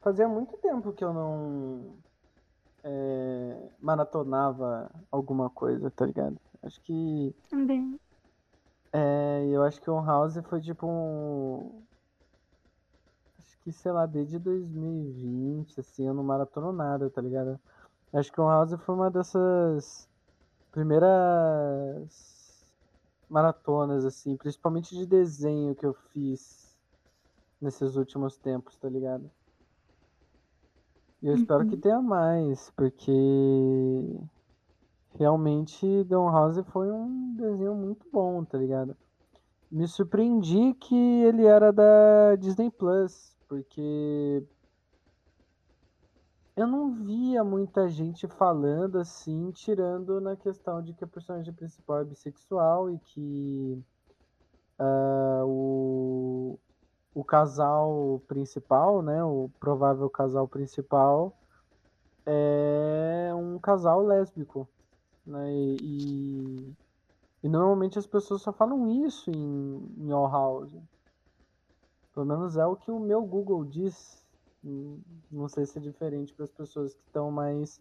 Fazia muito tempo que eu não é, maratonava alguma coisa, tá ligado? Acho que. Também. É, eu acho que o House foi tipo um. Acho que, sei lá, desde 2020, assim, eu não maratono nada, tá ligado? Acho que o House foi uma dessas primeiras maratonas, assim, principalmente de desenho que eu fiz nesses últimos tempos, tá ligado? E eu espero que Uhum. tenha mais, porque realmente Down House foi um desenho muito bom, tá ligado? Me surpreendi que ele era da Disney Plus, porque eu não via muita gente falando assim, tirando na questão de que a personagem principal é bissexual e que ah, o, o casal principal, né, o provável casal principal, é um casal lésbico, né, e, e, normalmente as pessoas só falam isso em, em All House. Pelo menos é o que o meu Google diz. Não sei se é diferente para as pessoas que estão mais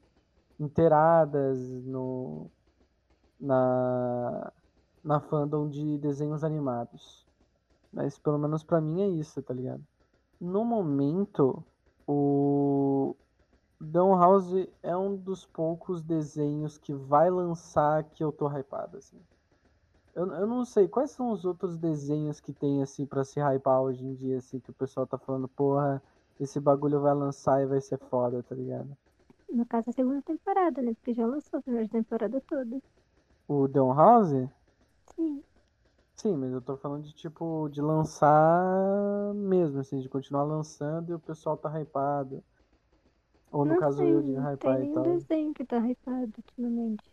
inteiradas no, na, na fandom de desenhos animados. Mas pelo menos pra mim é isso, tá ligado? No momento, o Down House é um dos poucos desenhos que vai lançar que eu tô hypado, assim. Eu, eu não sei, quais são os outros desenhos que tem, assim, pra se hypar hoje em dia, assim, que o pessoal tá falando, porra, esse bagulho vai lançar e vai ser foda, tá ligado? No caso, a segunda temporada, né? Porque já lançou a primeira temporada toda. O Down House? Sim. Sim, mas eu tô falando de, tipo, de lançar mesmo, assim, de continuar lançando e o pessoal tá hypado. Ou no não caso sei, eu de hypar tem e nenhum tal. desenho que tá hypado ultimamente.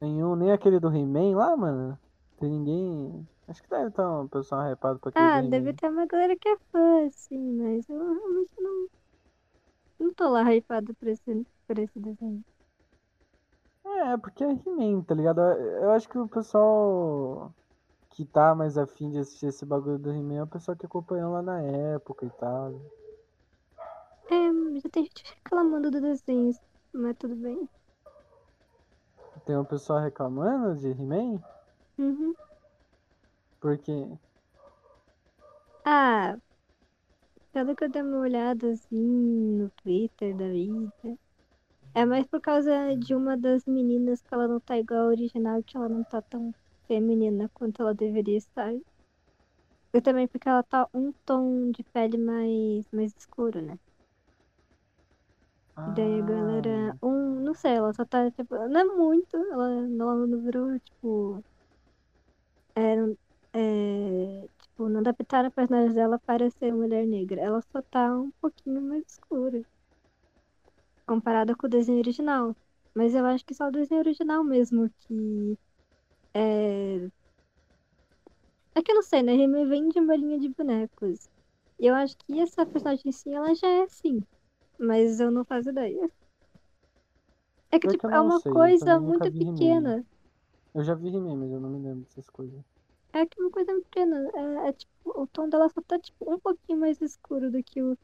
Nenhum, nem aquele do He-Man lá, mano. Tem ninguém. Acho que deve estar um pessoal hypado pra aquele Ah, deve ter uma galera que é fã, assim, mas eu realmente não. Não tô lá hypado por esse, por esse desenho. É, porque é He-Man, tá ligado? Eu acho que o pessoal que tá mais afim de assistir esse bagulho do He-Man é o pessoal que acompanhou lá na época e tal. É, já tem gente reclamando do desenho, mas tudo bem. Tem um pessoal reclamando de He-Man? Uhum. Porque. Ah, pelo que eu dei uma olhada assim no Twitter da vida. É mais por causa de uma das meninas que ela não tá igual a original, que ela não tá tão feminina quanto ela deveria estar. E também porque ela tá um tom de pele mais, mais escuro, né? E daí a galera. Ah, Um, não sei, ela só tá, tipo. Não é muito, ela, ela não virou, tipo. É, é, tipo, não adaptaram a personagem dela para ser mulher negra. Ela só tá um pouquinho mais escura. Comparada com o desenho original. Mas eu acho que só o desenho original mesmo que. É. É que eu não sei, né? He-Man vem de uma linha de bonecos. E eu acho que essa personagem em si, ela já é assim. Mas eu não faço ideia. É que, tipo, é uma sei, coisa nunca muito pequena. eu já vi He-Man, mas eu não me lembro dessas coisas. É que é uma coisa muito pequena. É, é, tipo, o tom dela só tá, tipo, um pouquinho mais escuro do que o,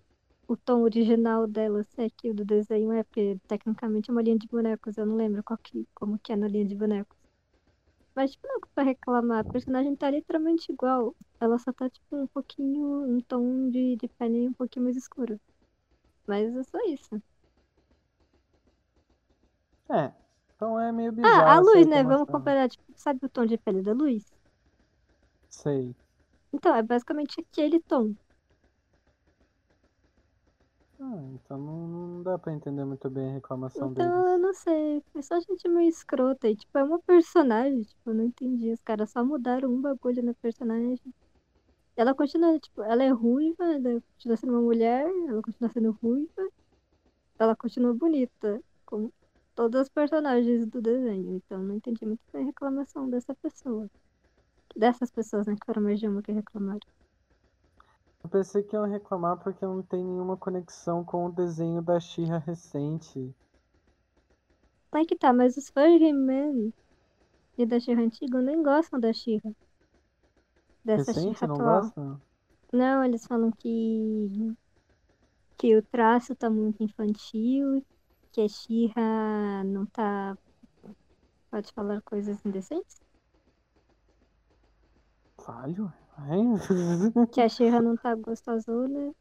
o tom original dela, se é que o do desenho é, porque tecnicamente é uma linha de bonecos. Eu não lembro qual que, como que é na linha de bonecos. Mas, tipo, não é pra reclamar. A personagem tá literalmente igual. Ela só tá, tipo, um pouquinho, um tom de, de pele um pouquinho mais escuro. Mas é só isso. É, então é meio bizarro. Ah, a luz, né? Vamos comparar, tipo, sabe o tom de pele da luz? Sei. Então, é basicamente aquele tom. Ah, então não, não dá pra entender muito bem a reclamação Então, eu deles. não sei. É só gente meio escrota. E, tipo, é uma personagem. Tipo, eu não entendi. Os caras só mudaram um bagulho na personagem. Ela continua, tipo, ela é ruiva, ela continua sendo uma mulher, ela continua sendo ruiva. Ela continua bonita. Como todas as personagens do desenho. Então, eu não entendi muito bem a reclamação dessa pessoa. Dessas pessoas, né? Que foram mais de uma que reclamaram. Eu pensei que iam reclamar porque não tem nenhuma conexão com o desenho da She-Ra recente. Aí que tá, mas os fãs de He-Man e da She-Ra antiga nem gostam da She-Ra. Dessa recente, She-Ra não atual. gosta? Não, eles falam que. que o traço tá muito infantil, que a Shira não tá. Pode falar coisas indecentes? Falho? Que a Shira não tá gostosona.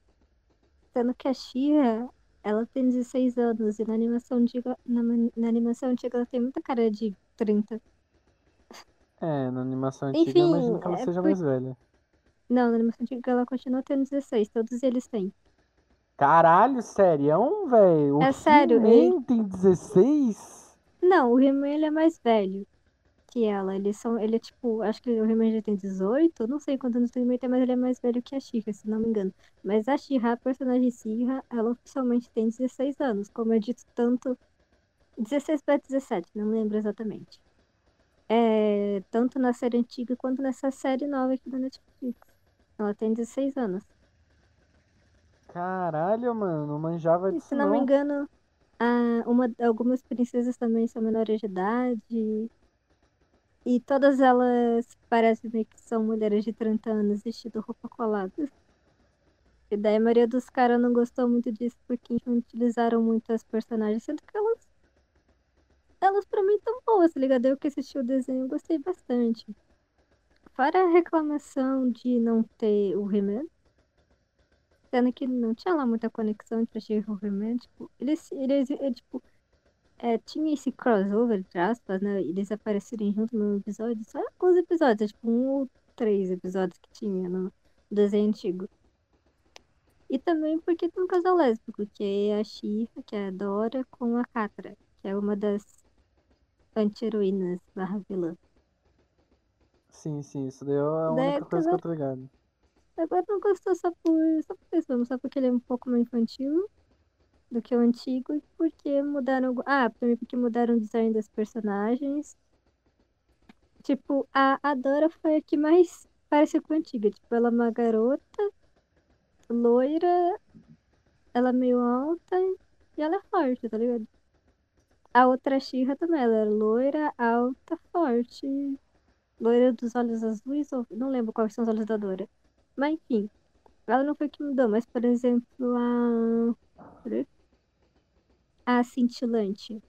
Sendo que a Shira, ela tem 16 anos e na animação antiga, na, na animação antiga ela tem muita cara de 30. É, na animação antiga Enfim, eu imagino que ela é seja por- mais velha. Não, na animação antiga ela continua tendo 16, todos eles têm. Caralho, sério, velho? O É sério, He-Man tem 16? Não, o He-Man ele é mais velho que ela. Eles são, ele é tipo, acho que o He-Man já tem 18, não sei quantos anos o tem, mas ele é mais velho que a She-Ra, se não me engano. Mas a She-Ra, a personagem She-Ra, ela oficialmente tem 16 anos, como é dito tanto 16 para 17, não lembro exatamente. É, tanto na série antiga quanto nessa série nova aqui da Netflix. Ela tem 16 anos. Caralho, mano, não manjava E disso se não me engano, a- uma, algumas princesas também são menores de idade. E todas elas parecem que são mulheres de 30 anos vestindo roupa colada. E daí a maioria dos caras não gostou muito disso porque utilizaram muito as personagens, sendo que elas. Elas pra mim tão boas, tá ligado? Eu que assisti o desenho gostei bastante. Fora a reclamação de não ter o He-Man. Sendo que não tinha lá muita conexão entre a She-Ra e o He-Man. Tipo, eles, eles, é, tipo, é, tinha esse crossover, entre aspas, né? Eles aparecerem junto no episódio. Só alguns episódios, tipo, um ou três episódios que tinha no desenho antigo. E também porque tem um casal lésbico, que é a She-Ra, que é a Dora, com a Catra, que é uma das anti-heroínas barra vilã. Sim, sim, isso daí é a única coisa que eu tô ligado. Agora não gostou só por, só por isso, só porque ele é um pouco mais infantil do que o antigo e porque mudaram. Ah, também porque mudaram o design das personagens. Tipo, a, a Dora foi a que mais pareceu com a antiga. Tipo, ela é uma garota, loira, ela é meio alta e ela é forte, tá ligado? A outra She-Ra também, ela era loira, alta, forte. Loira dos olhos azuis, ou não lembro quais são os olhos da Dora. Mas enfim, ela não foi que mudou, mas por exemplo, a. A cintilante.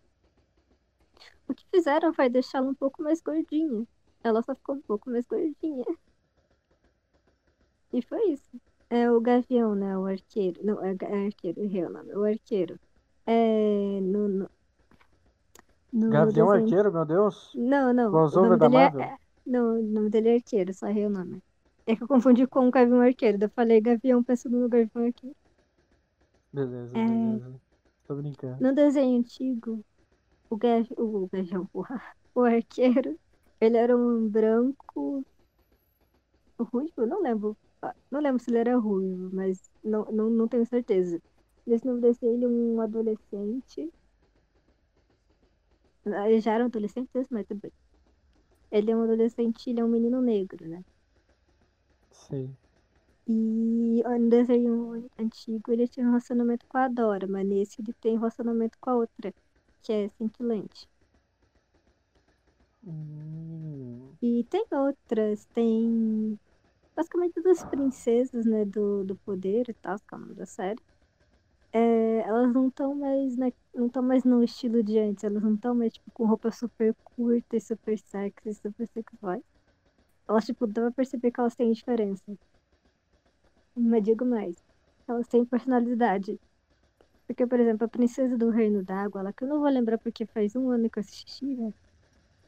O que fizeram foi deixá-la um pouco mais gordinha. Ela só ficou um pouco mais gordinha. E foi isso. É o gavião, né? O arqueiro. Não, é, é arqueiro, errei o nome. O arqueiro. É. No. no, no Gavião desenho- Arqueiro, meu Deus. Não, não. Crossover da é. Marvel? é- Não, o nome dele é arqueiro, só errei o nome. É que eu confundi com o Gavião Arqueiro. Eu falei Gavião pensando no Gavião Arqueiro. Beleza, É. beleza. Tô brincando. No desenho antigo, o, gav... o porra, o arqueiro, ele era um branco ruivo, não lembro. Não lembro se ele era ruivo, mas não, não, não tenho certeza. Nesse novo desenho, ele é um adolescente. Ah, Ele já era um adolescente, mas tudo bem. Ele é um adolescente, ele é um menino negro, né? Sei. E no desenho antigo ele tinha um relacionamento com a Dora, mas nesse ele tem relacionamento com a outra, que é cintilante. Hum, E tem outras, tem basicamente das princesas, né, do, do poder e tal, que é o nome da série. É, elas não estão mais na, não estão mais no estilo de antes, elas não estão mais tipo, com roupa super curta e super sexy, super sexuais. Elas, tipo, dá pra perceber que elas têm diferença. Mas digo mais, elas têm personalidade. Porque, por exemplo, a princesa do Reino d'Água, ela que eu não vou lembrar porque faz um ano que eu assisti, né?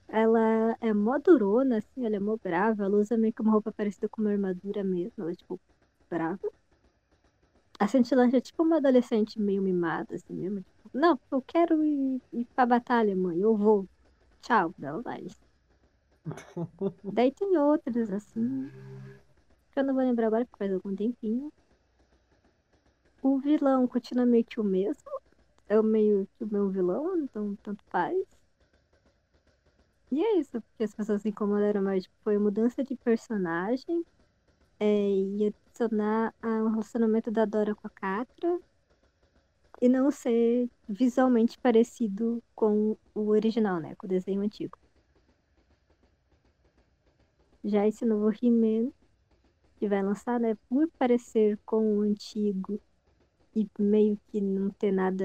Ela é mó durona, assim, ela é mó brava, ela usa meio que uma roupa parecida com uma armadura mesmo, ela é tipo brava. A Cintilante é tipo uma adolescente meio mimada, assim mesmo. Tipo, não, eu quero ir, ir pra batalha, mãe, eu vou. Tchau, ela vai. Daí tem outras, assim, que eu não vou lembrar agora porque faz algum tempinho. O vilão continua meio que o mesmo. É o meio que o meu vilão, então tanto faz. E é isso, porque as pessoas se incomodaram mais. Tipo, foi mudança de personagem. É, e adicionar o relacionamento da Dora com a Catra. E não ser visualmente parecido com o original, né? Com o desenho antigo. Já esse novo He-Man, que vai lançar, né? Por parecer com o antigo e meio que não ter nada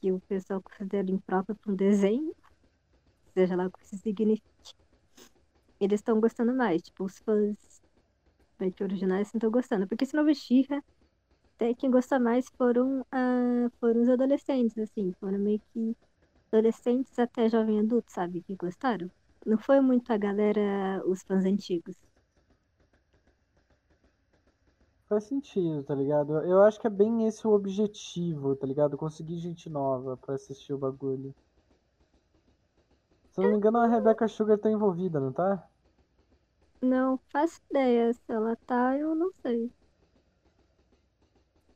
que o pessoal considera impróprio para um desenho, seja lá o que isso signifique, eles estão gostando mais. Tipo, os fãs que originais estão gostando. Porque esse novo She-Ra, até quem gosta mais foram, ah, foram os adolescentes, assim. Foram meio que adolescentes até jovem adulto, sabe? Que gostaram. Não foi muito a galera, os fãs antigos. Faz sentido, tá ligado? Eu acho que é bem esse o objetivo, tá ligado? Conseguir gente nova pra assistir o bagulho. Se eu não me engano, a Rebecca Sugar tá envolvida, não tá? Não faço ideia se ela tá, eu não sei.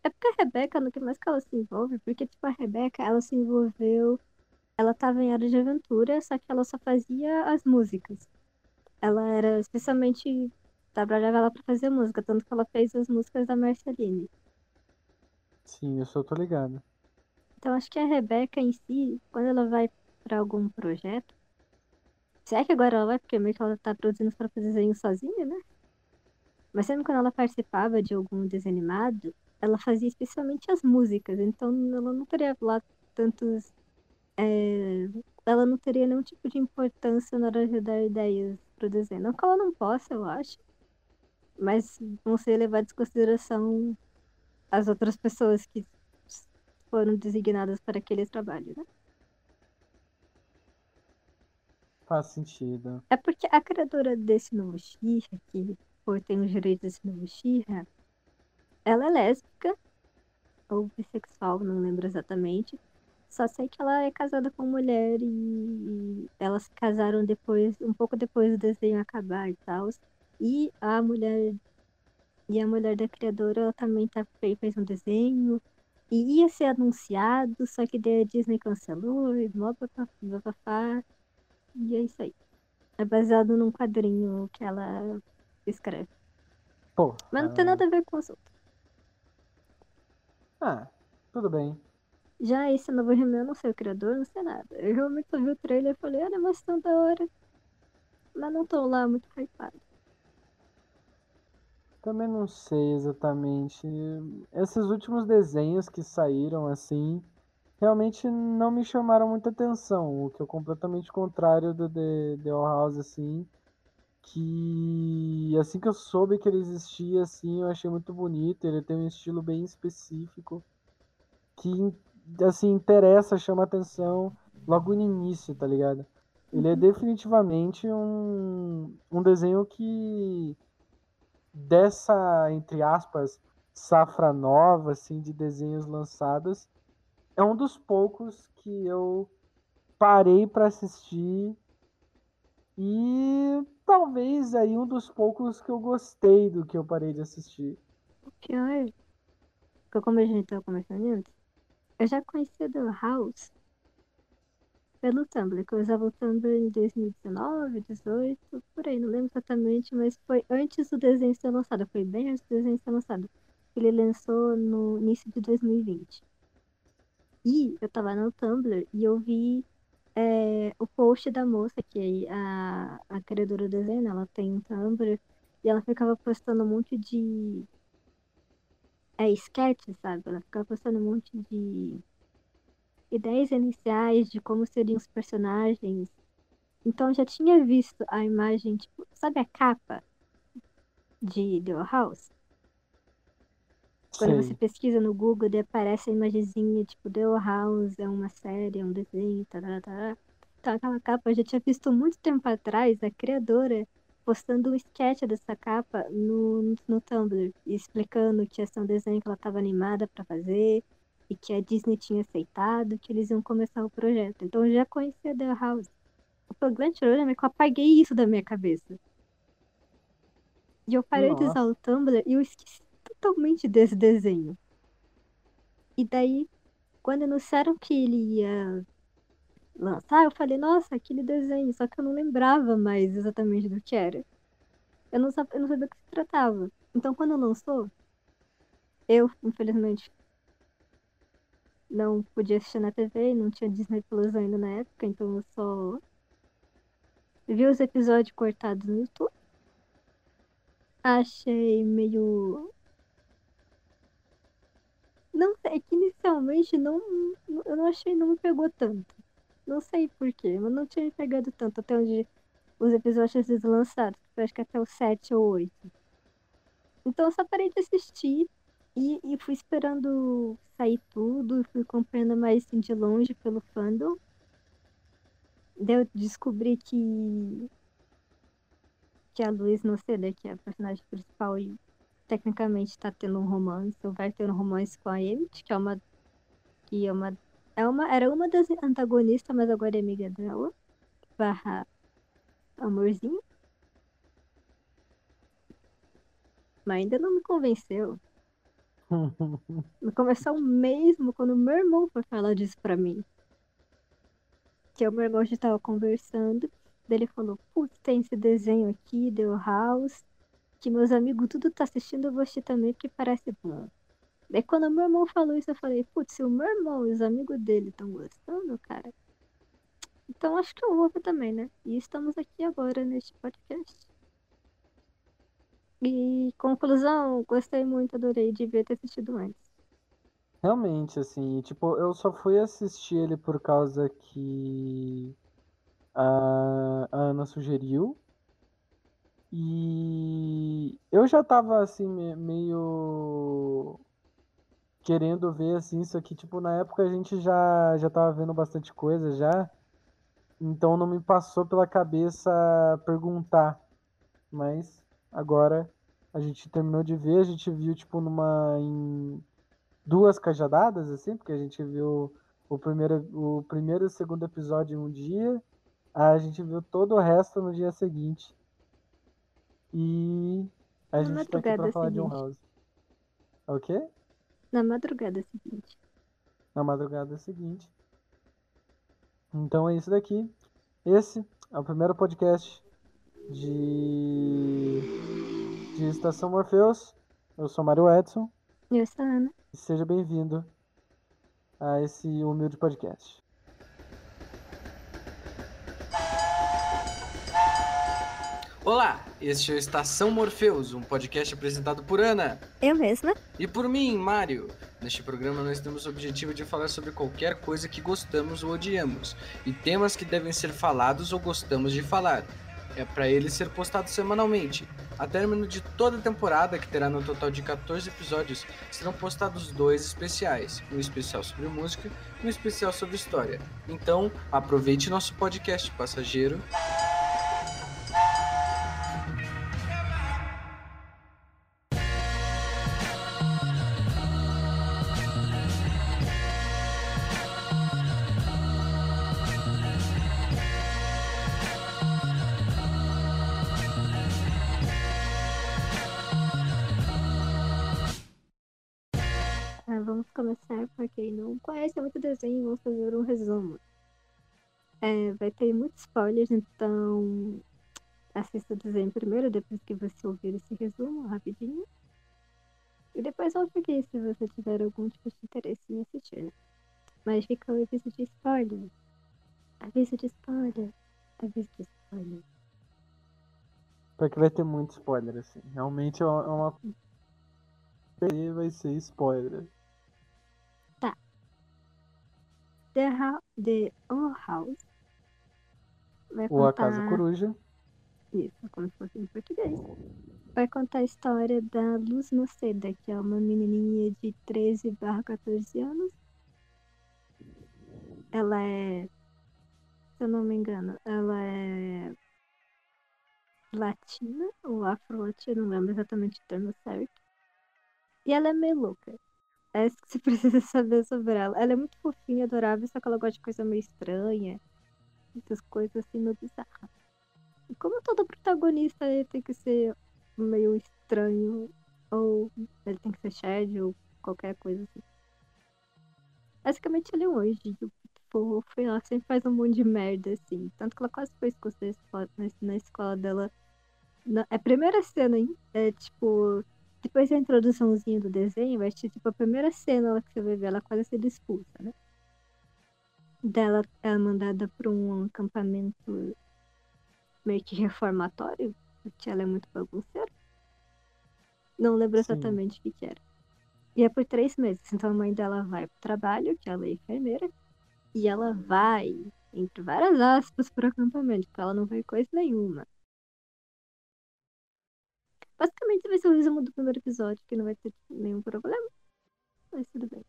É porque a Rebeca, no que mais que ela se envolve, porque, tipo, a Rebeca, ela se envolveu. Ela tava em Hora de Aventura, só que ela só fazia as músicas. Ela era especialmente. Trabalhava ela pra fazer música, tanto que ela fez as músicas da Marceline. Sim, eu só tô ligado. Então acho que a Rebeca em si, quando ela vai pra algum projeto. Se é que agora ela vai, porque meio que ela tá produzindo os próprios desenhos sozinha, né? Mas sempre quando ela participava de algum desenho animado, ela fazia especialmente as músicas, então ela não teria lá tantos. é, Ela não teria nenhum tipo de importância na hora de dar ideias pro desenho. Não que ela não possa, eu acho. Mas vão ser levados em consideração as outras pessoas que foram designadas para aquele trabalho, né? Faz sentido. É porque a criadora desse novo She-Ra, que por tem os direitos desse novo She-Ra, ela é lésbica ou bissexual, não lembro exatamente. Só sei que ela é casada com mulher e, e elas se casaram depois, um pouco depois do desenho acabar e tal. E a mulher e a mulher da criadora ela também tá, fez, um desenho e ia ser anunciado, só que daí a Disney cancelou e blá, blá. E é isso aí. É baseado num quadrinho que ela escreve. Pô. Mas não tem ah, nada a ver com os outros. Ah, tudo bem. Já esse novo He-Man, eu não sei o criador, não sei nada. Eu realmente só vi o trailer e falei, olha, mas tão da hora. Mas não tô lá muito hypado. Também não sei exatamente. Esses últimos desenhos que saíram assim, realmente não me chamaram muita atenção, o que é completamente contrário do The, The All House assim, que assim que eu soube que ele existia assim, eu achei muito bonito, ele tem um estilo bem específico que assim interessa, chama atenção logo no início, tá ligado? Ele é definitivamente um, um desenho que dessa, entre aspas, safra nova, assim, de desenhos lançados, é um dos poucos que eu parei para assistir e talvez aí um dos poucos que eu gostei do que eu parei de assistir. O pior, que como a gente tava conversando antes, eu já conhecia The House pelo Tumblr, que eu usava o Tumblr em 2019, 2018, por aí, não lembro exatamente, mas foi antes do desenho ser lançado, foi bem antes do desenho ser lançado. Ele lançou no início de 2020. E eu tava no Tumblr e eu vi é, o post da moça, que é a, a criadora do desenho, ela tem um Tumblr, e ela ficava postando um monte de. É, sketch, sabe? Ela ficava postando um monte de ideias iniciais de como seriam os personagens. Então já tinha visto a imagem, tipo, sabe a capa de The House? Quando Sei. você pesquisa no Google, daí aparece a imagenzinha, tipo, The House, é uma série, é um desenho, tará, tará. Então aquela capa eu já tinha visto muito tempo atrás, a criadora postando um sketch dessa capa no, no Tumblr, explicando que ia ser um desenho que ela estava animada para fazer, e que a Disney tinha aceitado, que eles iam começar o projeto. Então eu já conhecia The House. O problema é que eu apaguei isso da minha cabeça. E eu parei de usar Nossa. o Tumblr e eu esqueci totalmente desse desenho. E daí, quando anunciaram que ele ia lançar, eu falei, nossa, aquele desenho, só que eu não lembrava mais exatamente do que era. Eu não sabia, eu não sabia do que se tratava. Então quando lançou, eu, infelizmente, não podia assistir na TV, não tinha Disney Plus ainda na época, então eu só vi os episódios cortados no YouTube. Achei meio. Não sei, é que inicialmente não, eu não achei, não me pegou tanto. Não sei porquê, mas não tinha me pegado tanto até onde os episódios lançados. Acho que até o 7 ou 8. Então eu só parei de assistir e, e fui esperando sair tudo, fui acompanhando mais assim, de longe pelo fandom. Daí eu descobri que que a não sei, que é a personagem principal e tecnicamente tá tendo um romance, ou vai ter um romance com a Emmett, que é uma que é uma é uma era uma das antagonistas, mas agora é amiga dela. Barra amorzinho. Mas ainda não me convenceu. Começou mesmo quando meu irmão foi falar disso pra mim. Que o meu irmão já tava conversando. Daí ele falou, putz, tem esse desenho aqui, The House, que meus amigos tudo tá assistindo, eu vou assistir também, porque parece bom. Daí quando meu irmão falou isso, eu falei, putz, se o meu irmão e os amigos dele estão gostando, cara, então acho que eu vou também, né? E estamos aqui agora neste podcast. E conclusão, gostei muito, adorei, devia ter assistido antes. Realmente, assim, tipo, eu só fui assistir ele por causa que a, Ana sugeriu. E eu já tava assim, meio querendo ver assim, isso aqui, tipo, na época a gente já, já tava vendo bastante coisa já. Então não me passou pela cabeça perguntar. Mas agora a gente terminou de ver, a gente viu tipo numa em duas cajadadas assim, porque a gente viu o primeiro o primeiro e o segundo episódio em um dia, a gente viu todo o resto no dia seguinte. E a Na gente tá aqui pra falar seguinte. de um house. É o quê? Na madrugada seguinte. Na madrugada seguinte. Então é isso daqui. Esse é o primeiro podcast de, de Estação Morpheus. Eu sou Mário Edson. Eu sou a Ana. E seja bem-vindo a esse humilde podcast. Olá, este é o Estação Morpheus, um podcast apresentado por Ana. Eu mesma. E por mim, Mário. Neste programa nós temos o objetivo de falar sobre qualquer coisa que gostamos ou odiamos, e temas que devem ser falados ou gostamos de falar. É para ele ser postado semanalmente. A término de toda a temporada, que terá no total de 14 episódios, serão postados dois especiais: um especial sobre música e um especial sobre história. Então, aproveite nosso podcast passageiro. Desenho, vamos fazer um resumo. É, vai ter muitos spoilers, então assista o desenho primeiro, depois que você ouvir esse resumo, rapidinho. E depois ouve aqui se você tiver algum tipo de interesse em assistir. Né? Mas fica o aviso de spoiler. Aviso de spoiler. Aviso de spoiler. Porque vai ter muito spoiler, assim. Realmente é uma. Vai ser spoiler. The, ha The House. Vai Ou a Casa Coruja. Isso, como se fosse em português. Vai contar a história da Luz Noceda, que é uma menininha de 13 barra 14 anos. Ela é, se eu não me engano, ela é latina ou afro-latina, não lembro exatamente o termo certo. E ela é meio louca. É isso que você precisa saber sobre ela. Ela é muito fofinha, adorável, só que ela gosta de coisa meio estranha. Muitas coisas assim meio bizarras. E como todo protagonista, ele tem que ser meio estranho. Ou ele tem que ser shed ou qualquer coisa assim. Basicamente ele é um anjo. Tipo, ela sempre faz um monte de merda, assim. Tanto que ela quase foi escocesa na escola dela. Na, a primeira cena, hein? É tipo depois da introduçãozinha do desenho, vai ser tipo a primeira cena que você vai ver ela quase sendo expulsa, né? Dela é mandada para um acampamento meio que reformatório, porque ela é muito bagunceira. Não lembro Sim. exatamente o que, que era. E é por três meses. Então a mãe dela vai pro trabalho, que ela é enfermeira, e ela vai, entre várias aspas, pro acampamento, porque ela não vê coisa nenhuma. Basicamente vai ser o resumo do primeiro episódio, que não vai ter nenhum problema. Mas tudo bem.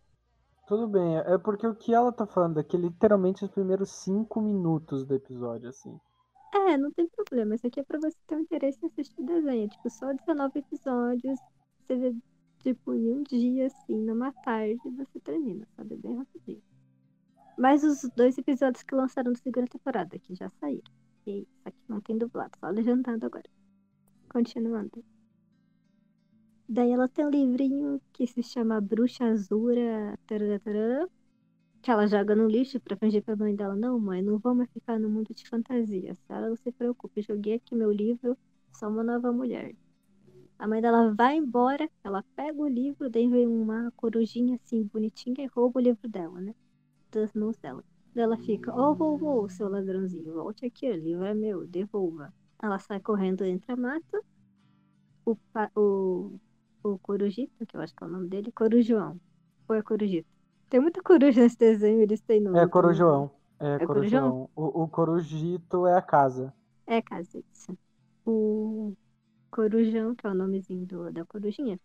Tudo bem, é porque o que ela tá falando é que literalmente os primeiros cinco minutos do episódio, assim. É, não tem problema. Isso aqui é pra você ter um interesse em assistir o desenho. Tipo, só 19 episódios. Você vê, tipo, em um dia, assim, numa tarde, você termina, sabe? Bem rapidinho. Mas os dois episódios que lançaram na segunda temporada, que já saíram. E isso aqui não tem dublado, só legendado agora. Continuando. Daí ela tem um livrinho que se chama Bruxa Azura, tarará, tarará, que ela joga no lixo pra fingir pra mãe dela. Não, mãe, não vamos ficar no mundo de fantasia. Ela não se preocupe, joguei aqui meu livro, sou uma nova mulher. A mãe dela vai embora, ela pega o livro, daí vem uma corujinha assim, bonitinha, e rouba o livro dela, né? Das mãos dela. Daí ela fica, ô oh, vovô, seu ladrãozinho, volte aqui, o livro é meu, devolva. Ela sai correndo entre a mata. O, o, o Corujito, que eu acho que é o nome dele, Corujoão. Ou é Corujito? Tem muita coruja nesse desenho, eles têm nome. É Corujoão. É, é Corujão. O, o Corujito é a casa. É a casa, isso. O Corujão, que é o nomezinho do, da corujinha,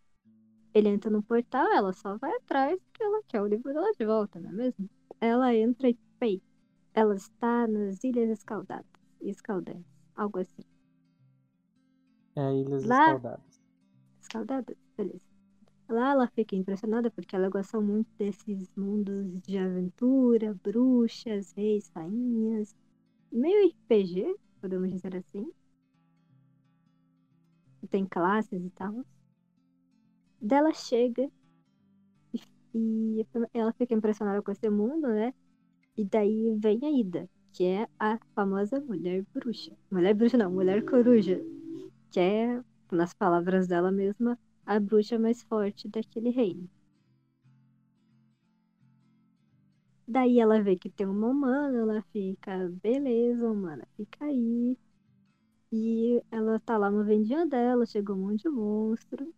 ele entra no portal, ela só vai atrás porque ela quer o livro dela de volta, não é mesmo? Ela entra e, pei, ela está nas Ilhas Escaldadas. Escaldantes, algo assim. É, Ilhas Lá... Escaldadas. Escaldadas, Lá ela fica impressionada porque ela gosta muito desses mundos de aventura, bruxas, reis, rainhas. Meio RPG, podemos dizer assim. Tem classes e tal. Dela chega e, e ela fica impressionada com esse mundo, né? E daí vem a Ida, que é a famosa mulher bruxa. Mulher bruxa não, mulher coruja. Que é, nas palavras dela mesma, a bruxa mais forte daquele reino. Daí ela vê que tem uma humana, ela fica, beleza, humana, fica aí. E ela tá lá no vendinha dela, chegou um monte de monstro.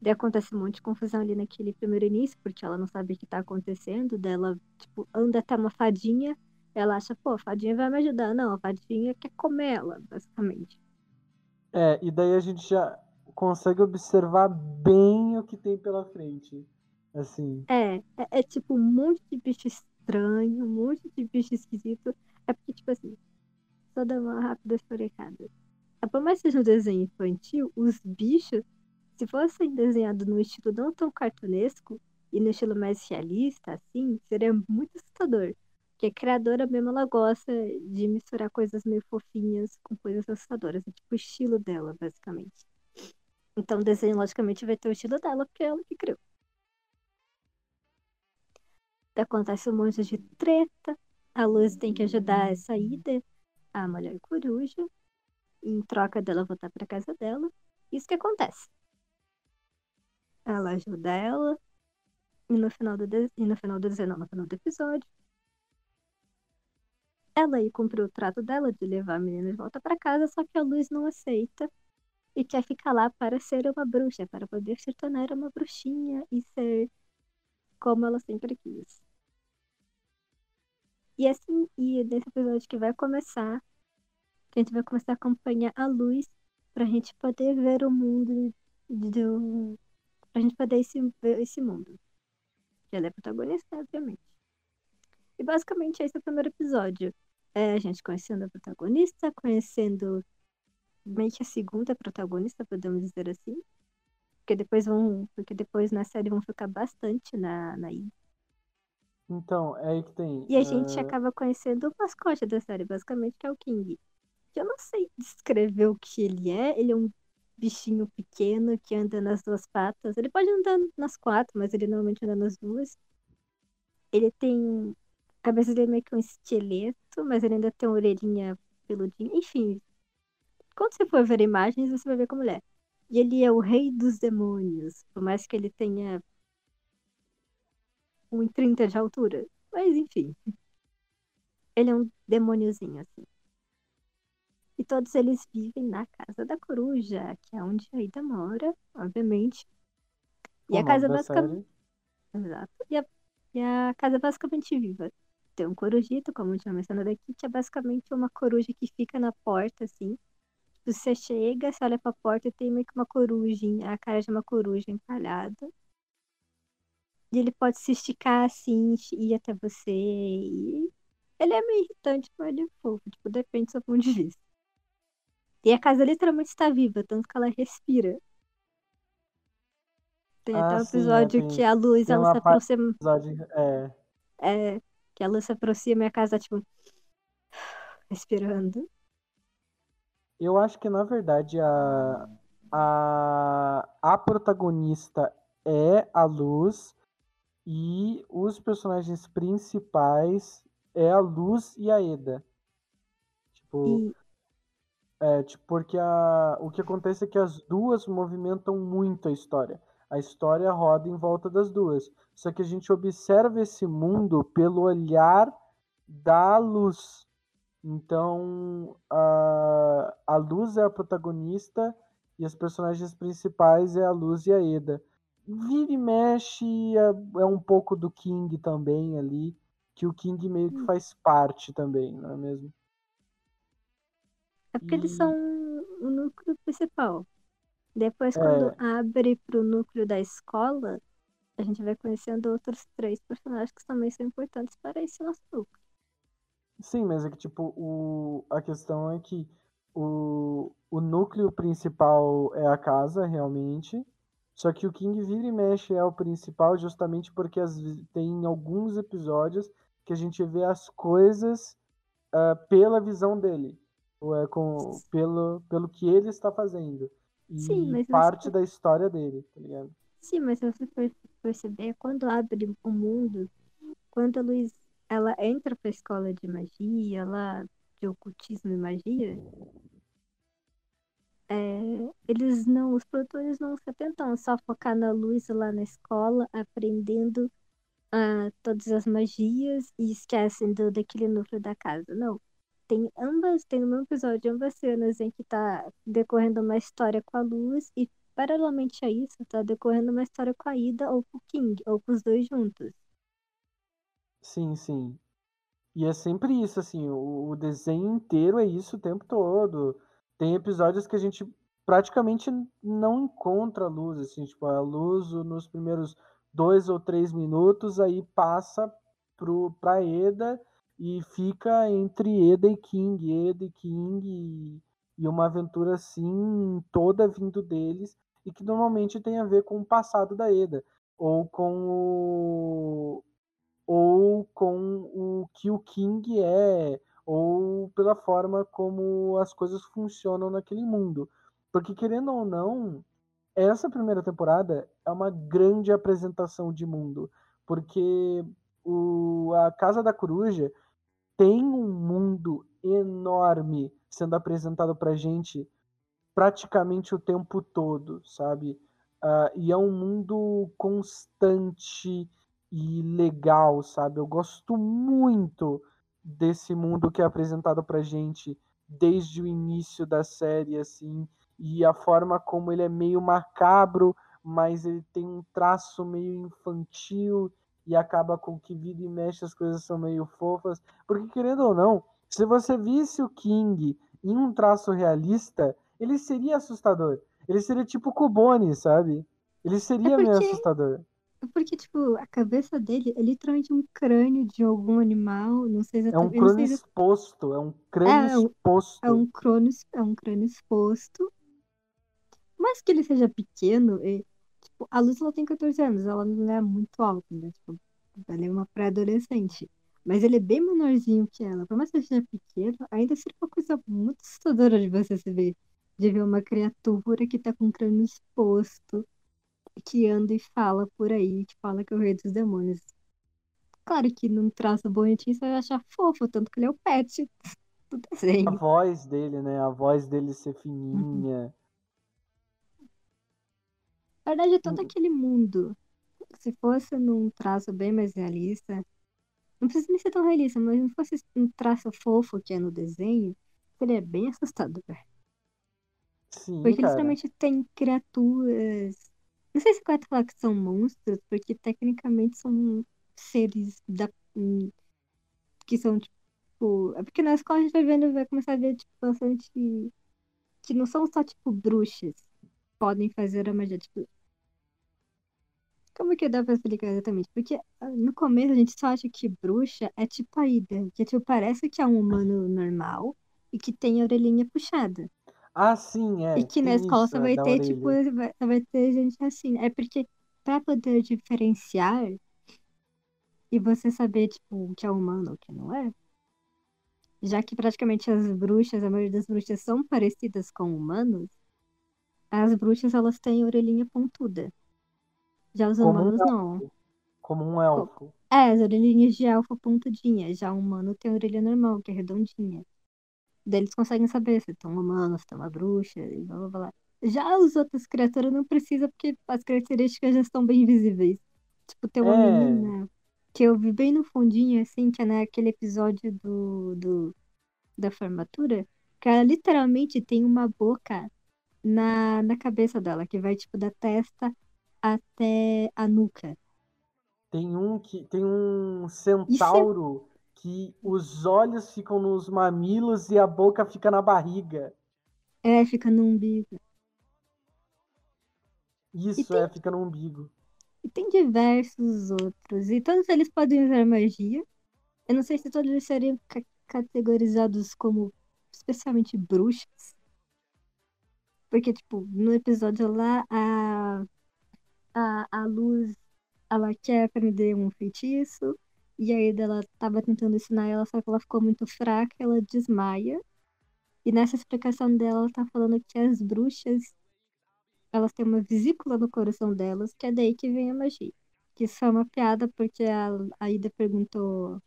Daí acontece um monte de confusão ali naquele primeiro início, porque ela não sabe o que tá acontecendo. Daí ela, tipo, anda até uma fadinha. Ela acha, pô, a fadinha vai me ajudar. Não, a fadinha quer comer ela, basicamente. É, e daí a gente já consegue observar bem o que tem pela frente. Assim. É, é, é, tipo um monte de bicho estranho, um monte de bicho esquisito. É porque, tipo assim, só dar uma rápida esforecada. É, por mais que seja um desenho infantil, os bichos, se fossem desenhados no estilo não tão cartunesco e no estilo mais realista, assim, seria muito assustador. Porque a criadora mesmo, ela gosta de misturar coisas meio fofinhas com coisas assustadoras. É tipo o estilo dela, basicamente. Então o desenho, logicamente, vai ter o estilo dela, porque é ela que criou. Acontece um monte de treta. A Luz tem que ajudar a saída, a mulher coruja, em troca dela voltar para casa dela. Isso que acontece. Ela ajuda ela, e no final do, e no final do desenho, não, no final do episódio, ela aí cumpriu o trato dela de levar a menina de volta para casa, só que a Luz não aceita e quer ficar lá para ser uma bruxa, para poder se tornar uma bruxinha e ser como ela sempre quis. E assim, e nesse episódio que vai começar, a gente vai começar a acompanhar a luz para a gente poder ver o mundo do. pra gente poder esse, ver esse mundo. Ela é protagonista, obviamente. E basicamente esse é o primeiro episódio. É a gente conhecendo a protagonista, conhecendo meio que a segunda protagonista, podemos dizer assim. Porque depois vão. Porque depois na série vão ficar bastante na, na ilha. Então, é aí que tem. E a uh... gente acaba conhecendo o mascote da série, basicamente, que é o King. Que eu não sei descrever o que ele é. Ele é um bichinho pequeno que anda nas duas patas. Ele pode andar nas quatro, mas ele normalmente anda nas duas. Ele tem. A cabeça dele é meio que um esqueleto, mas ele ainda tem uma orelhinha peludinha. Enfim, quando você for ver imagens, você vai ver como ele é. E ele é o rei dos demônios, por mais que ele tenha 1,30 de altura. Mas enfim. Ele é um demôniozinho, assim. E todos eles vivem na casa da coruja, que é onde a Ida mora, obviamente. E a casa basicamente. Exato. E a, e a casa basicamente viva. Tem um corujito, como eu tinha mencionado aqui, que é basicamente uma coruja que fica na porta, assim. Você chega, você olha pra porta e tem meio que uma corujinha, a cara de uma coruja empalhada. E ele pode se esticar assim, ir até você. E ele é meio irritante, mas ele é fofo. Tipo, depende do seu ponto de vista. E a casa literalmente está viva, tanto que ela respira. Tem Ah, até um sim, episódio tem, que a luz tem ela se aproxima. episódio. É, É, que a luz se aproxima e a casa tipo, respirando. Eu acho que na verdade a, a, a protagonista é a Luz e os personagens principais é a Luz e a Eda. Tipo, é, tipo, porque a, o que acontece é que as duas movimentam muito a história. A história roda em volta das duas. Só que a gente observa esse mundo pelo olhar da luz. Então, a, a luz é a protagonista e as personagens principais é a luz e a Eda. Vira e mexe é, é um pouco do King também ali, que o King meio que faz parte também, não é mesmo? é porque eles E são o núcleo principal. Depois, quando é, abre pro núcleo da escola, a gente vai conhecendo outros três personagens que também são importantes para esse nosso núcleo. Sim, mas é que tipo, o, a questão é que o, o núcleo principal é a casa, realmente. Só que o King vira e mexe é o principal justamente porque vezes, tem alguns episódios que a gente vê as coisas ah, pela visão dele, ou é com, pelo, pelo que ele está fazendo. Sim, E você parte da história dele, tá ligado? Sim, mas se você per- perceber, quando abre o mundo, quando a Luz ela entra pra escola de magia, lá de ocultismo e magia, é, eles não, os produtores não se atentam só focar na Luz lá na escola, aprendendo ah, todas as magias e esquecem do, daquele núcleo da casa. Não. Tem ambas, tem no mesmo episódio ambas cenas em que tá decorrendo uma história com a Luz e paralelamente a isso tá decorrendo uma história com a Ida ou com o King, ou com os dois juntos. Sim, sim. E é sempre isso, assim, o, o desenho inteiro é isso o tempo todo. Tem episódios que a gente praticamente não encontra luz, assim, tipo, a luz nos primeiros dois ou três minutos, aí passa pro, pra Eda e fica entre Eda e King, Eda e King, e, e uma aventura assim, toda vindo deles, e que normalmente tem a ver com o passado da Eda, ou com o, ou com o que o King é, ou pela forma como as coisas funcionam naquele mundo. Porque, querendo ou não, essa primeira temporada é uma grande apresentação de mundo. Porque o, a Casa da Coruja tem um mundo enorme sendo apresentado pra gente praticamente o tempo todo, sabe? Ah, e é um mundo constante e legal, sabe? Eu gosto muito desse mundo que é apresentado pra gente desde o início da série, assim, e a forma como ele é meio macabro, mas ele tem um traço meio infantil e acaba com que vida e mexe as coisas são meio fofas, porque querendo ou não, se você visse o King em um traço realista, ele seria assustador. Ele seria tipo Cubone, sabe? Ele É seria meio porque, assustador. É porque, tipo, a cabeça dele é literalmente um crânio de algum animal, não sei É um exatamente, não sei crânio exposto, é um é, crânio é um, é exposto. um crânio, é um crânio exposto, mas que ele seja pequeno, e, tipo, a Luz ela tem 14 anos, ela não é muito alta, né? Tipo, ela é uma pré-adolescente. Mas ele é bem menorzinho que ela. Por mais que ele seja pequeno, ainda seria uma coisa muito assustadora de você se ver. De ver uma criatura que tá com o crânio exposto, que anda e fala por aí, que fala que é o rei dos demônios. Claro que num traço bonitinho você vai achar fofo, tanto que ele é o pet do A desenho. voz dele, né? A voz dele ser fininha. Na verdade, todo Hum, aquele mundo, se fosse num traço bem mais realista, não precisa nem ser tão realista, mas se fosse um traço fofo que é no desenho, seria bem assustador. Sim, Porque cara. literalmente tem criaturas Não sei se pode falar que são monstros, porque tecnicamente são seres da. hum, que são, tipo. É porque na escola a gente vai vendo, vai começar a ver, tipo, bastante. Que não são só, tipo, bruxas podem fazer a magia. Tipo. Como que dá pra explicar exatamente? Porque ah, no começo a gente só acha que bruxa é tipo a Ida, que tipo, parece que é um humano normal e que tem a orelhinha puxada. Ah, sim, é. E que na escola isso, só é, vai ter, tipo, vai, só vai ter gente assim. É porque pra poder diferenciar e você saber, tipo, o que é humano ou o que não é, já que praticamente as bruxas, a maioria das bruxas são parecidas com humanos, as bruxas elas têm orelhinha pontuda. Já os Como um humanos não. elfo. Como um elfo. É, as orelhinhas de elfo pontudinhas, já o humano tem a orelha normal, que é redondinha. Daí eles conseguem saber se estão humanos, se estão uma bruxa, e blá blá blá. Já as outras criaturas não precisa, porque as características já estão bem visíveis. Tipo, tem uma É, menina que eu vi bem no fundinho, assim, que é naquele episódio do, do, da formatura, que ela literalmente tem uma boca na, na cabeça dela, que vai, tipo, da testa até a nuca. tem um que tem um Isso é, centauro que os olhos ficam nos mamilos e a boca fica na barriga. é, fica no umbigo. Isso tem é, fica no umbigo. E tem diversos outros. E todos eles podem usar magia. Eu não sei se todos eles seriam ca- categorizados como especialmente bruxas. Porque, tipo, no episódio lá, a, a, a Luz, ela quer aprender um feitiço. E aí ela tava tentando ensinar ela, só que ela ficou muito fraca, ela desmaia. E nessa explicação dela, ela tá falando que as bruxas, elas têm uma vesícula no coração delas, que é daí que vem a magia. Que isso é uma piada porque a, a Ida perguntou: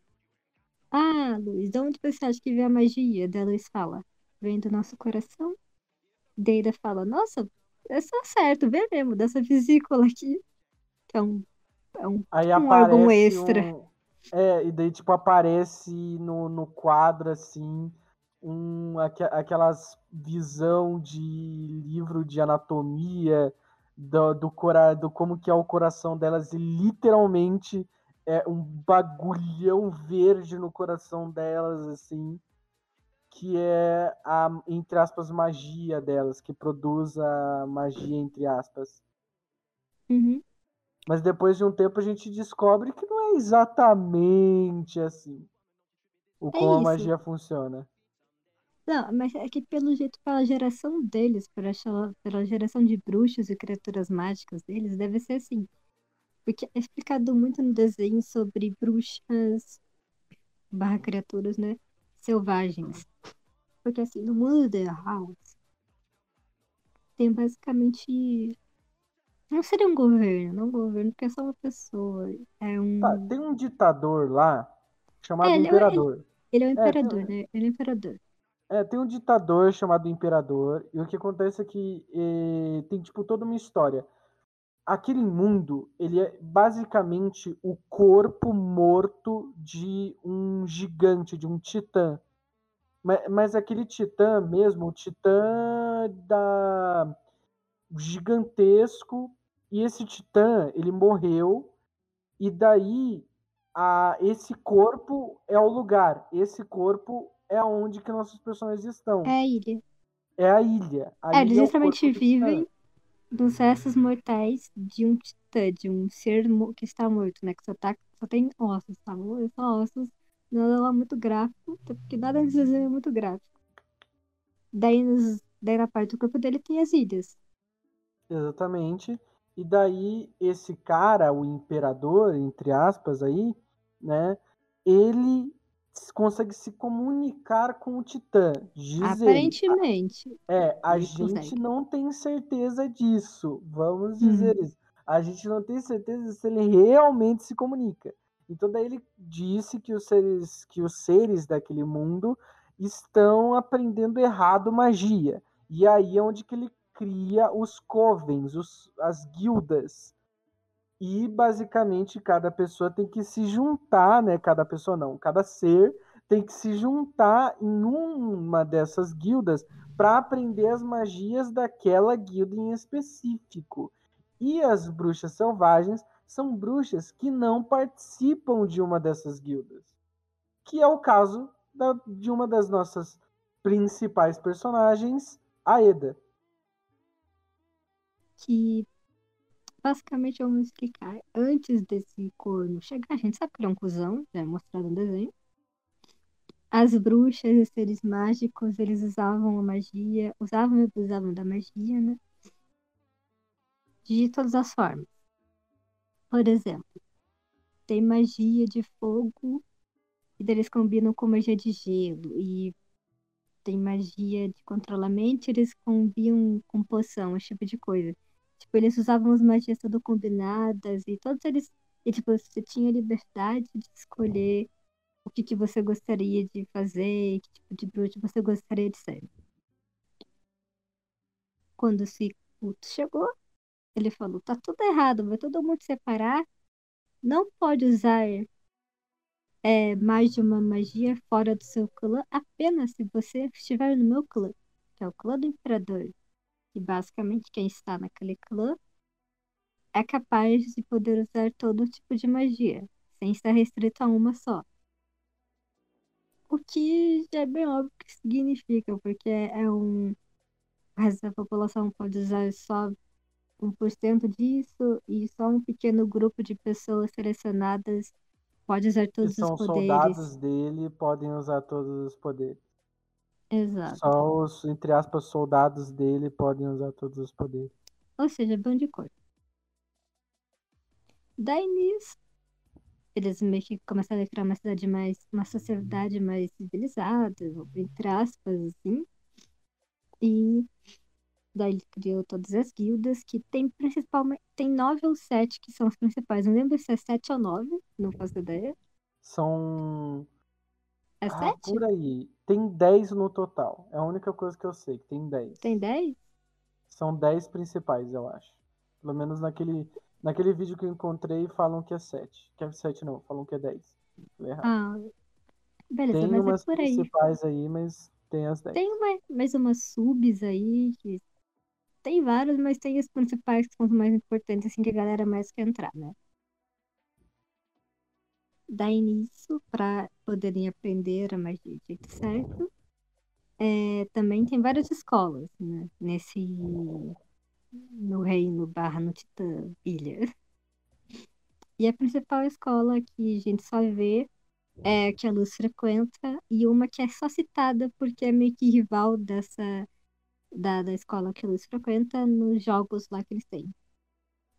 Ah, Luiz, de onde você acha que vem a magia? Daí a Luiz fala: Vem do nosso coração. Daí Ida fala: Nossa, é só certo, vem mesmo, dessa vesícula aqui, que é um, é um, Aí um órgão extra. um. É, e daí, tipo, aparece no, no quadro, assim, um, aque- aquelas visão de livro de anatomia do, do, cora, do como que é o coração delas, e literalmente é um bagulhão verde no coração delas, assim, que é a, entre aspas, magia delas, que produz a magia, entre aspas. Uhum. Mas depois de um tempo a gente descobre que não é exatamente assim o É como a isso. magia funciona. Não, mas é que pelo jeito, pela geração deles, pela, pela geração de bruxos e criaturas mágicas deles, deve ser assim. Porque é explicado muito no desenho sobre bruxas barra criaturas, né? Selvagens. Porque assim, no mundo de House tem basicamente. Não seria um governo, não um governo, porque é só uma pessoa. É Tá, um. tem um ditador lá É, chamado ele, é- ele, Imperador. ele é o É, tem, imperador, né? Ele é o imperador. é, tem um ditador chamado Imperador, e o que acontece é que eh, tem tipo toda uma história. Aquele mundo, ele é basicamente o corpo morto de um gigante, de um titã. Mas, mas aquele titã mesmo, o titã da gigantesco, e esse titã, ele morreu, e daí a, esse corpo é o lugar, esse corpo é onde que nossos personagens estão. É a ilha. É a ilha. A É, eles ilha é o justamente titã. vivem dos restos mortais de um titã, de um ser que está morto, né? Que só, tá, só tem ossos, tá bom? É Só ossos. Nada lá muito gráfico, porque nada nesse desenho é muito gráfico. Daí, nos, daí na parte do corpo dele tem as ilhas. Exatamente. E daí esse cara, o imperador, entre aspas aí, né? Ele consegue se comunicar com o Titã. Diz ele. Aparentemente. É, a ele gente consegue. não tem certeza disso. Vamos Uhum. dizer isso. A gente não tem certeza se ele realmente se comunica. Então daí ele disse que os seres, que os seres daquele mundo estão aprendendo errado magia. E aí é onde que ele cria os covens, os, as guildas. E basicamente cada pessoa tem que se juntar, né? Cada pessoa não, cada ser tem que se juntar em uma dessas guildas para aprender as magias daquela guilda em específico. E as bruxas selvagens são bruxas que não participam de uma dessas guildas. Que é o caso da, de uma das nossas principais personagens, a Eda. Que basicamente vamos explicar. Antes desse corno chegar, a gente sabe que ele é um cuzão, já é mostrado no desenho. As bruxas e seres mágicos, eles usavam a magia, usavam e abusavam da magia, né? De todas as formas. Por exemplo, tem magia de fogo e eles combinam com magia de gelo. E tem magia de controlamento, eles combinam com poção, esse tipo de coisa. Tipo, eles usavam as magias tudo combinadas e todos eles. E tipo, você tinha liberdade de escolher o que, que você gostaria de fazer, que tipo de bruxo você gostaria de ser. Quando o Cicuto chegou, ele falou: tá tudo errado, vai todo mundo separar. Não pode usar é, mais de uma magia fora do seu clã apenas se você estiver no meu clã, que é o clã do Imperador. E basicamente quem está naquele clã é capaz de poder usar todo tipo de magia, sem estar restrito a uma só. O que já é bem óbvio que significa, porque é um. O resto da população pode usar só 1% disso e só um pequeno grupo de pessoas selecionadas pode usar todos os poderes. soldados dele podem usar todos os poderes. Exato. Só os, entre aspas, soldados dele podem usar todos os poderes. Ou seja, bando de cor. Daí nisso, eles meio que começaram a criar uma cidade mais. uma sociedade mais civilizada, entre aspas, assim. E daí ele criou todas as guildas, que tem principalmente. Tem nove ou sete que são as principais. Não lembro se é sete ou nove, não faço ideia. São. É Ah, sete? por aí. Tem 10 no total. É a única coisa que eu sei, que tem 10. Tem dez? São 10 principais, eu acho. Pelo menos naquele, naquele vídeo que eu encontrei, falam que é 7. Que é 7 não, falam que é 10. Falei errado. Ah, beleza, tem mas umas é por aí. principais aí, mas tem as 10. Tem uma, mais umas subs aí que tem vários, mas tem as principais que são as mais importantes, assim, que a galera mais quer entrar, né? Daí nisso, para poderem aprender a magia de jeito certo, é, também tem várias escolas, né? Nesse. No reino barra no Titã Ilha. E a principal escola que a gente só vê é a que a Luz frequenta, e uma que é só citada porque é meio que rival dessa da, da escola que a Luz frequenta nos jogos lá que eles têm.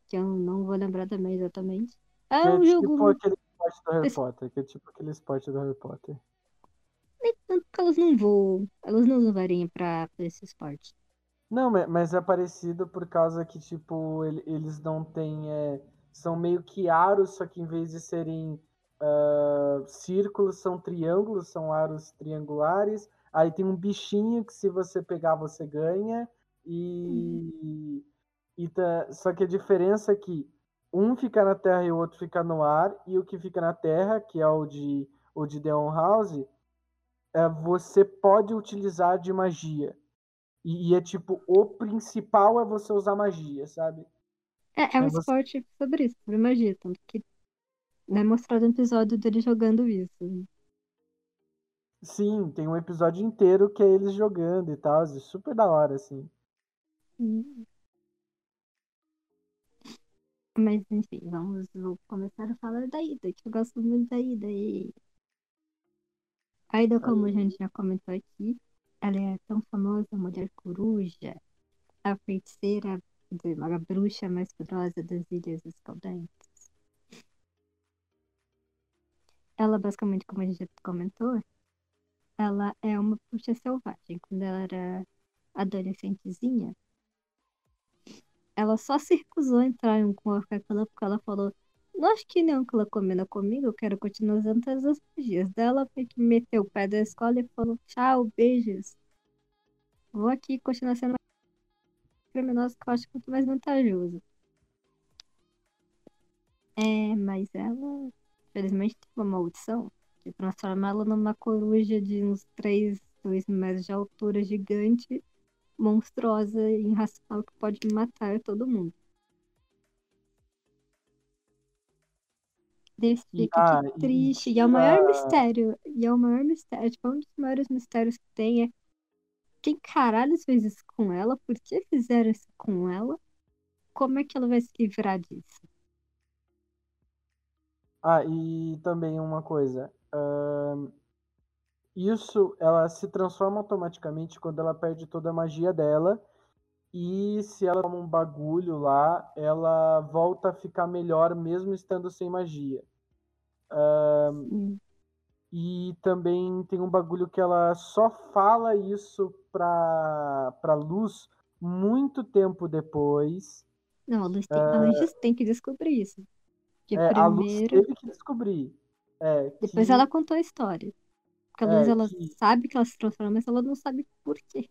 Que eu não vou lembrar também exatamente. É é um tipo jogo aquele esporte do Harry Potter. Que é tipo aquele esporte do Harry Potter. nem tanto que elas não voam. Elas não usam varinha pra, pra esse esporte. Não, ma- mas é parecido por causa que, tipo, ele- eles não têm. é, são meio que aros, só que em vez de serem ah, círculos, são triângulos, são aros triangulares. Aí tem um bichinho que se você pegar, você ganha. E. e tá- só que a diferença é que um fica na terra e o outro fica no ar. E o que fica na terra, que é o de, o de Deon House, é, você pode utilizar de magia. E, e é tipo, o principal é você usar magia, sabe? É, é um Mas você- esporte sobre isso, sobre magia. Tanto que é mostrado um episódio dele jogando isso. Sim, tem um episódio inteiro que é eles jogando e tal, é super da hora, assim. Hum. Mas enfim, vamos vou começar a falar da Ida, que eu gosto muito da Ida. E... A Ida, como a gente já comentou aqui, ela é tão famosa, mulher coruja, a feiticeira, a bruxa mais poderosa das Ilhas Escaldentes. Ela, basicamente, como a gente já comentou, ela é uma bruxa selvagem. Quando ela era adolescentezinha, ela só se recusou a entrar em um clã clã porque ela falou: Não acho que nenhum clã combina comigo, eu quero continuar usando todas as magias. Daí ela que meteu o pé da escola e falou: Tchau, beijos. Vou aqui continuar sendo criminosa que eu acho muito mais vantajoso. É, mas ela, infelizmente, tem uma maldição que transforma ela numa coruja de uns 3, 2 metros de altura gigante monstruosa irracional que pode matar todo mundo. Desse ah, triste. E é o maior ah... mistério. E é o maior mistério. Tipo, é um dos maiores mistérios que tem é quem caralho fez isso com ela? Por que fizeram isso com ela? Como é que ela vai se livrar disso? Ah, e também uma coisa. Uh isso, ela se transforma automaticamente quando ela perde toda a magia dela. E se ela toma um bagulho lá, ela volta a ficar melhor mesmo estando sem magia. Hum. E também tem um bagulho que ela só fala isso pra, pra Luz muito tempo depois. Não, a Luz tem, a Luz tem que descobrir isso. Porque É, a Luz primeiro. teve que descobrir. É, Depois que- ela contou a história. Porque a Luz, É, ela que- sabe que ela se transforma, mas ela não sabe por quê.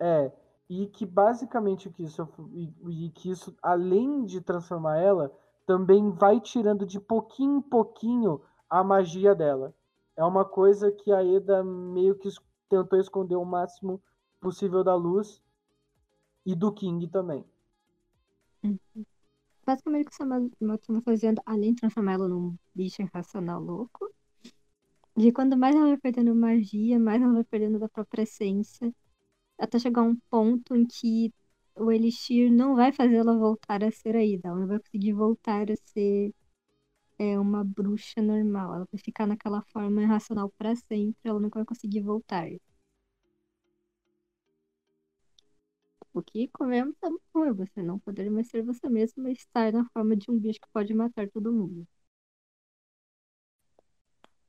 É, e que basicamente o que isso, e, e que isso, além de transformar ela, também vai tirando de pouquinho em pouquinho a magia dela. É uma coisa que a Eda meio que tentou esconder o máximo possível da luz e do King também. Basicamente, o que essa Maldição tá fazendo, além de transformar ela num bicho irracional louco, de quando mais ela vai perdendo magia, mais ela vai perdendo da própria essência, até chegar um ponto em que o Elixir não vai fazer ela voltar a ser a Ida. Ela não vai conseguir voltar a ser é, uma bruxa normal. Ela vai ficar naquela forma irracional para sempre. Ela nunca vai conseguir voltar. O que comemos é. Você não poder mais ser você mesmo, mas estar na forma de um bicho que pode matar todo mundo.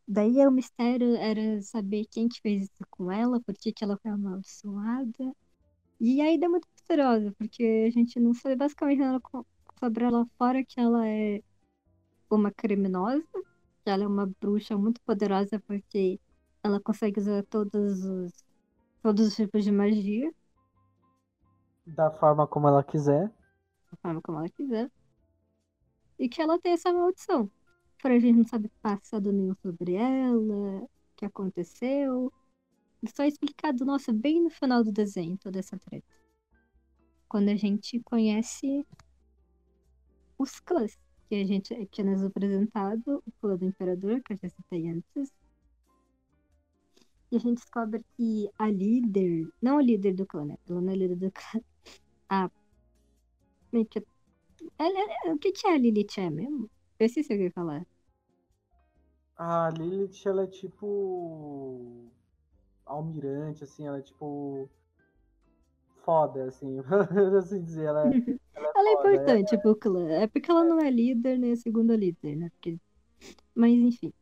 Daí o mistério era saber quem que fez isso com ela, por que, que ela foi amaldiçoada. E a Ida é muito misteriosa, porque a gente não sabe basicamente nada sobre ela fora que ela é uma criminosa, que ela é uma bruxa muito poderosa porque ela consegue usar todos os, todos os tipos de magia, Da forma como ela quiser. da forma como ela quiser. E que ela tem essa maldição. A gente não sabe passado nenhum sobre ela, o que aconteceu. Só é explicado, nossa, bem no final do desenho, toda essa treta. Quando a gente conhece os clãs, que a gente que é nos apresentado, o clã do Imperador, que eu já citei antes. E a gente descobre que a líder, não a líder do clã, né? Ela não é líder do clã. A. meio que- Ela, é- o que, que a Lilith é mesmo? Eu esqueci o que eu ia falar. A Lilith, ela é tipo. Almirante, assim, ela é tipo. Foda, assim, assim dizer. Ela, ela é Ela é foda, importante pro clã. É porque ela não é líder nem a segunda líder, né? Porque... Mas enfim.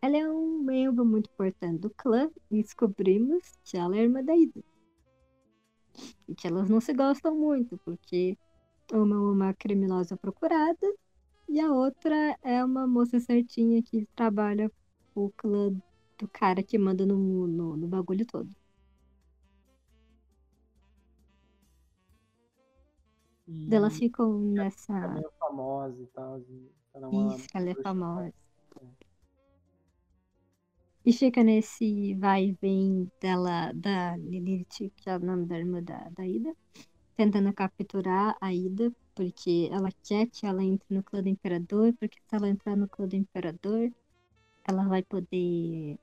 Ela é um membro muito importante do clã e descobrimos que ela é irmã da Ida. E que elas não se gostam muito, porque uma é uma criminosa procurada e a outra é uma moça certinha que trabalha pro clã do cara que manda no, no, no bagulho todo. E Elas ficam é nessa. meio famosa e tal. e ela é uma Isso, ela é famosa. E fica nesse vai e vem dela, da Lilith, que é o nome da irmã da, da Ida, tentando capturar a Ida, porque ela quer que ela entre no clã do Imperador, porque se ela entrar no clã do Imperador, ela vai poder.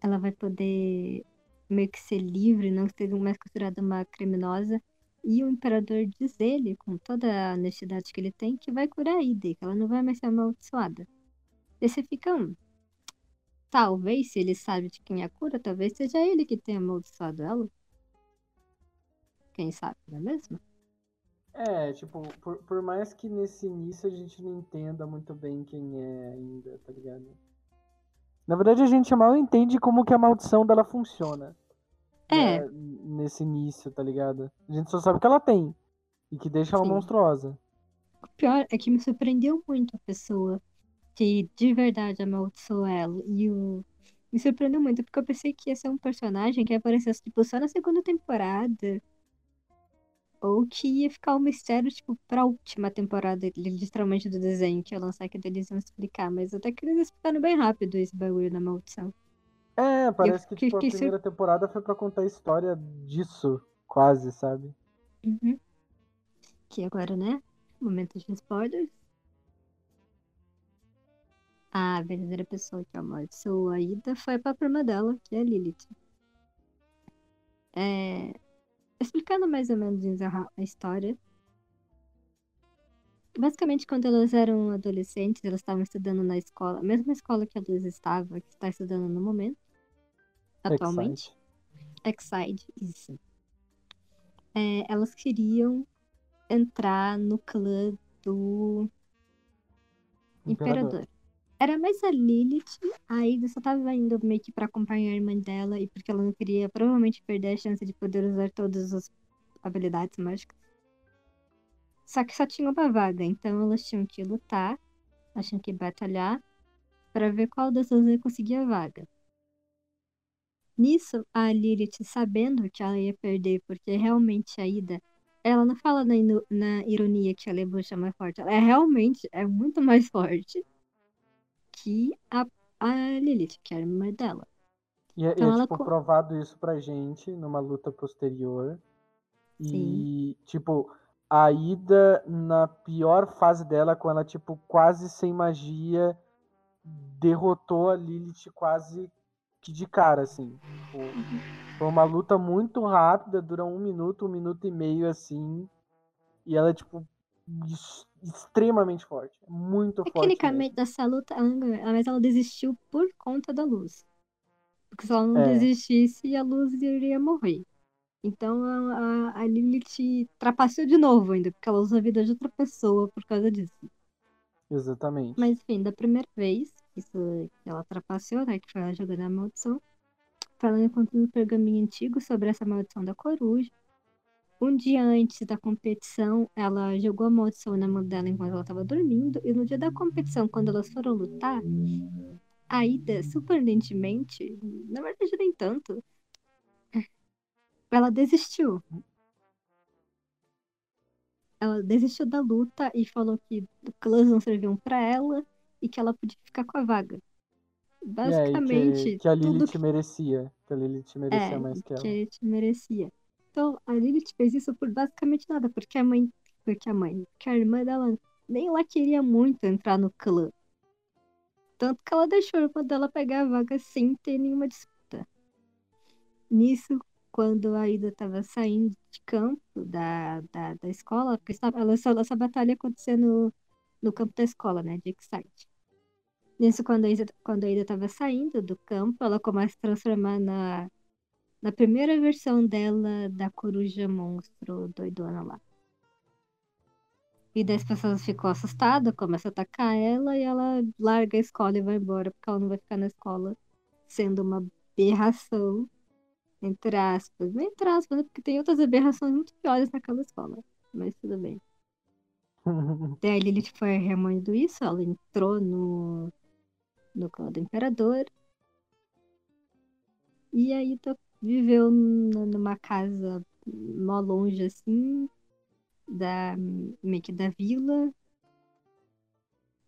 Ela vai poder meio que ser livre, não ser mais considerada uma criminosa. E o Imperador diz ele, com toda a honestidade que ele tem, que vai curar a Ida, e que ela não vai mais ser amaldiçoada. Daí você fica, hum, talvez, se ele sabe de quem é a cura, talvez seja ele que tenha amaldiçoado ela. Quem sabe, não é mesmo? É, tipo, por, por mais que nesse início a gente não entenda muito bem quem é ainda, tá ligado? Na verdade, a gente mal entende como que a maldição dela funciona. É. né, Nesse início, tá ligado? A gente só sabe que ela tem. E que deixa ela Sim. monstruosa. O pior é que me surpreendeu muito a pessoa que de verdade amaldiçoou ela. E o. Me surpreendeu muito, porque eu pensei que ia ser um personagem que aparecesse, tipo, só na segunda temporada. Ou que ia ficar um mistério, tipo, pra última temporada, literalmente, do desenho, que ia lançar, que eles iam explicar. Mas até que eles explicaram bem rápido esse bagulho da maldição. É, parece que fiquei- tipo, a fiquei sur- primeira temporada foi pra contar a história disso, quase, sabe? Uhum. Que agora, né? Momento de spoilers. A verdadeira pessoa que amaldiçoou a Ida foi a própria dela, que é a Lilith. É... Explicando mais ou menos a história. Basicamente, quando elas eram adolescentes, elas estavam estudando na escola, a mesma escola que a Luz estava, que está estudando no momento, atualmente. Exide, isso. É, elas queriam entrar no clã do Imperador. Imperador. Era mais a Lilith, a Ida só tava indo meio que pra acompanhar a irmã dela e porque ela não queria provavelmente perder a chance de poder usar todas as habilidades mágicas. Só que só tinha uma vaga, então elas tinham que lutar, elas tinham que batalhar para ver qual das duas ia conseguir a vaga. Nisso, a Lilith, sabendo que ela ia perder, porque realmente a Ida, ela não fala na, na ironia que a Lebucha é mais forte, ela é realmente é muito mais forte que a, a Lilith, que é a irmã dela. E é, então, é tipo, provado isso pra gente numa luta posterior. Sim. E, tipo, a Ida, na pior fase dela, com ela, tipo, quase sem magia, derrotou a Lilith quase que de cara, assim. Tipo, foi uma luta muito rápida, dura um minuto, um minuto e meio, assim. E ela, tipo, extremamente forte. Muito forte. Tecnicamente, dessa luta, mas ela desistiu por conta da luz. Porque se ela não é. desistisse, a luz iria morrer. Então a, a Lilith trapaceou de novo ainda, porque ela usa a vida de outra pessoa por causa disso. Exatamente. Mas enfim, da primeira vez, isso que ela trapaceou, né? Que foi ela jogando a maldição. Falando encontrando um pergaminho antigo sobre essa maldição da coruja. Um dia antes da competição, ela jogou a maldição na mão dela enquanto ela estava dormindo. E no dia da competição, quando elas foram lutar, a Ida, surpreendentemente, na verdade nem tanto, ela desistiu. Ela desistiu da luta e falou que clãs não serviam para ela e que ela podia ficar com a vaga. Basicamente. É, que, que, a Lilith que... merecia. Que a Lilith merecia é, mais que ela. Que a Lilith merecia. Então, a Lilith fez isso por basicamente nada, porque a mãe. Porque a mãe. Porque a irmã dela nem lá queria muito entrar no clã. Tanto que ela deixou a irmã dela pegar a vaga sem ter nenhuma disputa. Nisso, quando a Ida estava saindo de campo da, da, da escola, porque ela, essa, essa batalha acontecia no, campo da escola, né, de Excite. Nisso, quando a Ida quando a Ida estava saindo do campo, ela começa a se transformar na, na primeira versão dela da coruja monstro doidona lá. E daí as pessoas ficam assustadas, começam a atacar ela e ela larga a escola e vai embora, porque ela não vai ficar na escola sendo uma aberração entre aspas. Não entre aspas, né? Porque tem outras aberrações muito piores naquela escola. Mas tudo bem. Daí a Lilith foi remoendo isso, ela entrou no, no clã do imperador. E aí tô, viveu numa casa mó longe assim, da, meio que da vila.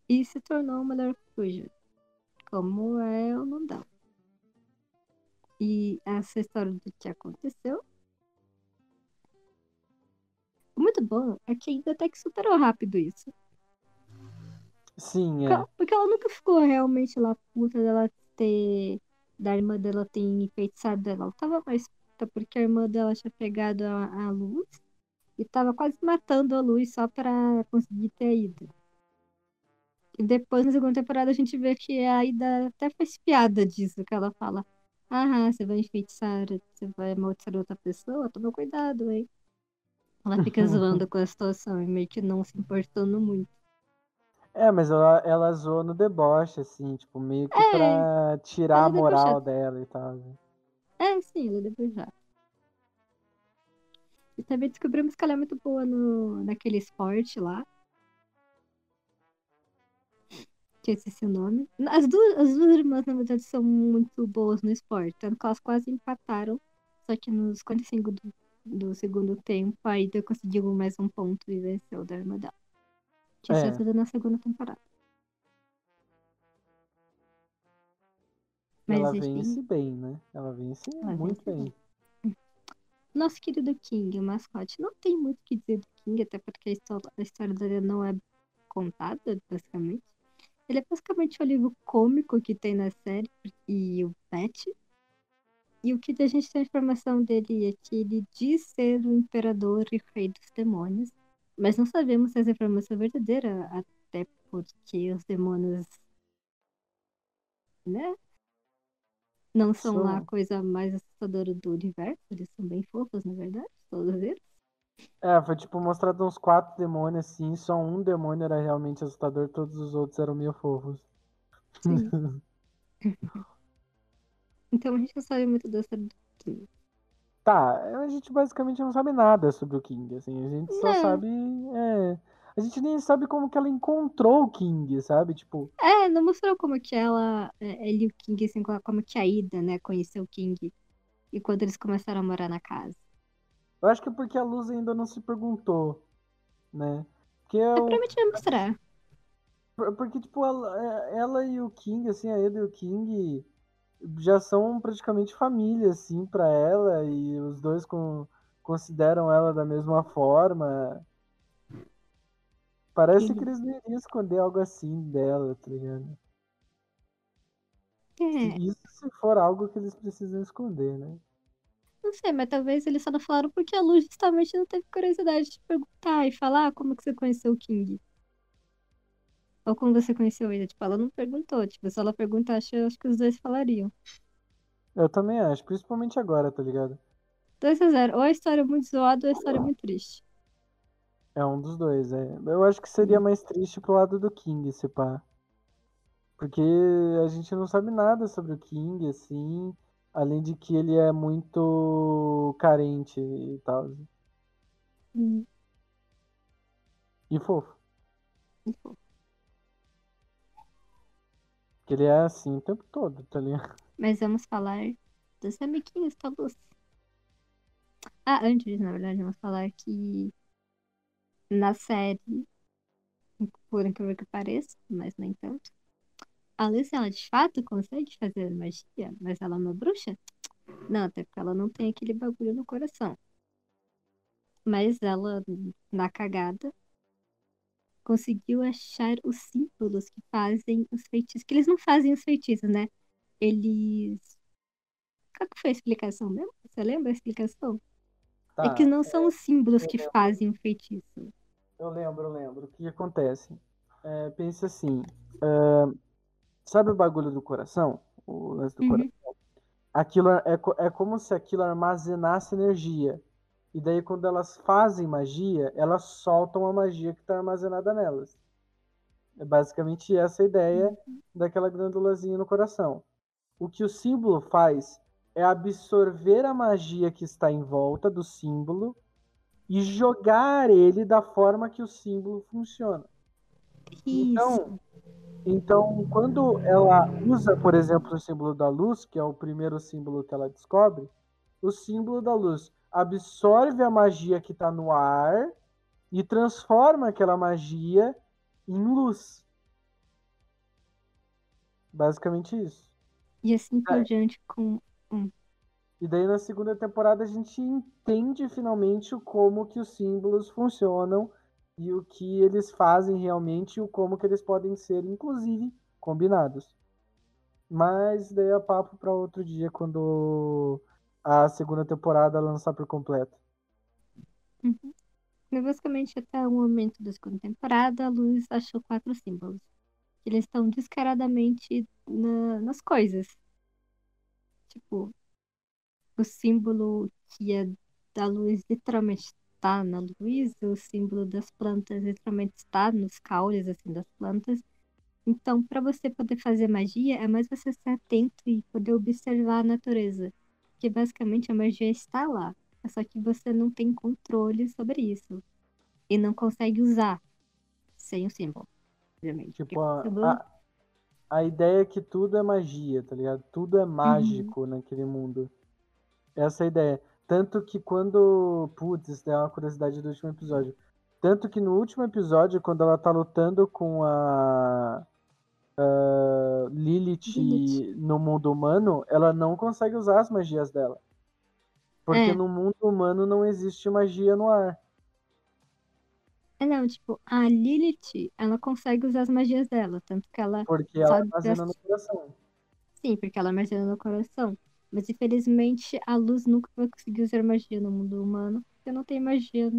E se tornou uma coruja. Como é o nome dela. E essa história do que aconteceu. Muito bom é que ainda até que superou rápido isso. Sim, é. Porque ela nunca ficou realmente lá puta dela ter. Da irmã dela ter enfeitiçado ela. Ela tava mais puta porque a irmã dela tinha pegado a, a luz e tava quase matando a luz só pra conseguir ter ido. E depois, na segunda temporada, a gente vê que a Ida até faz piada disso, que ela fala. Ah, você vai enfeitiçar, você vai amaldiçoar outra pessoa? Toma cuidado, hein? Ela fica zoando com a situação e meio que não se importando muito. É, mas ela, ela zoou no deboche, assim, tipo, meio que é, pra tirar a moral dela e tal. Né? É, sim, ela é debochada. E também descobrimos que ela é muito boa no, naquele esporte lá. que esqueci o nome. As duas, as duas irmãs, na verdade, são muito boas no esporte. Tanto que elas quase empataram. Só que nos 45 do, do segundo tempo, a Ida conseguiu mais um ponto e venceu da irmã dela. Que é. na segunda temporada. Mas, ela vence bem, né? Ela vence ela muito vence bem. bem. Nosso querido King, o mascote, não tem muito o que dizer do King, até porque a história, a história dele não é contada, basicamente. Ele é basicamente o livro cômico que tem na série e o Pet. E o que a gente tem a informação dele é que ele diz ser o imperador e rei dos demônios. Mas não sabemos se essa informação é verdadeira, até porque os demônios, né? Não são lá a coisa mais assustadora do universo. Eles são bem fofos, na verdade, todos eles. É, foi tipo mostrado uns quatro demônios assim, só um demônio era realmente assustador, todos os outros eram meio fofos. Então a gente não sabe muito dessa. Tá, a gente basicamente não sabe nada sobre o King, assim, a gente só Não. sabe. É, a gente nem sabe como que ela encontrou o King, sabe? Tipo, É, não mostrou como que ela, é, ele e o King, assim, co- como que a Ida, né, conheceu o King. E quando eles começaram a morar na casa. eu acho que é porque a Luz ainda não se perguntou, né? Porque É eu, provavelmente vai mostrar. Por- Porque, tipo, ela, é- ela e o King, assim, a Eda e o King já são praticamente família, assim, pra ela, e os dois con- consideram ela da mesma forma. Parece Sim. que eles não iriam esconder algo assim dela, tá ligado? É, Isso se for algo que eles precisam esconder, né? não sei, mas talvez eles só não falaram porque a Lu justamente não teve curiosidade de perguntar e falar "Ah, como que você conheceu o King. Ou como você conheceu ele. Tipo, ela não perguntou. Tipo, se ela perguntasse, eu acho que os dois falariam. Eu também acho, principalmente agora, tá ligado? 2 a 0 Ou a história é muito zoada ou a história é muito triste. É um dos dois, é. Eu acho que seria mais triste pro lado do King, se pá. Porque a gente não sabe nada sobre o King, assim, além de que ele é muito carente e tal. Hum, E fofo. enfim. Porque ele é assim o tempo todo, tá ligado? Mas vamos falar dos amiguinhos Luz. Ah, antes, na verdade, vamos falar que na série, por incrível que pareça, mas nem tanto, a Luz, ela de fato consegue fazer magia, mas ela é uma bruxa? Não, até porque ela não tem aquele bagulho no coração. Mas ela, na cagada, conseguiu achar os símbolos que fazem os feitiços. Que eles não fazem os feitiços, né? Eles. Qual que foi a explicação mesmo? Você lembra a explicação? Tá, é que não são os símbolos que lembro. fazem o feitiço. eu lembro, eu lembro. O que acontece? É, pensa assim, ah, sabe o bagulho do coração? O lance do Uhum. coração? Aquilo é, co- é como se aquilo armazenasse energia. E daí, quando elas fazem magia, elas soltam a magia que está armazenada nelas. É basicamente essa a ideia daquela glândulazinha no coração. O que o símbolo faz é absorver a magia que está em volta do símbolo e jogar ele da forma que o símbolo funciona. Isso. Então, então, quando ela usa, por exemplo, o símbolo da luz, que é o primeiro símbolo que ela descobre, o símbolo da luz absorve a magia que está no ar e transforma aquela magia em luz. Basicamente isso. E assim por É. diante com. E daí na segunda temporada a gente entende finalmente como que os símbolos funcionam e o que eles fazem realmente e o como que eles podem ser, inclusive, combinados. Mas daí é papo para outro dia quando a segunda temporada lançar por completo. Uhum. Basicamente até o momento da segunda temporada, a Luz achou quatro símbolos. Eles estão descaradamente na- nas coisas. Tipo, o símbolo que é da luz literalmente está na luz, o símbolo das plantas literalmente está nos caules assim das plantas. Então, para você poder fazer magia, é mais você estar atento e poder observar a natureza. Porque basicamente a magia está lá. Só que você não tem controle sobre isso. E não consegue usar sem o símbolo. Obviamente. Tipo, a, símbolo- a, a ideia é que tudo é magia, tá ligado? Tudo é mágico naquele mundo. Essa é a ideia. Tanto que quando. Putz, isso é uma curiosidade do último episódio. Tanto que no último episódio, quando ela tá lutando com a. a Lilith, Lilith. no mundo humano, ela não consegue usar as magias dela. Porque É. no mundo humano não existe magia no ar. É, não, tipo, a Lilith, ela consegue usar as magias dela, tanto que ela Porque ela sabe armazena no coração. Sim, porque ela armazena no coração. Mas infelizmente a luz nunca vai conseguir usar magia no mundo humano, porque não tem magia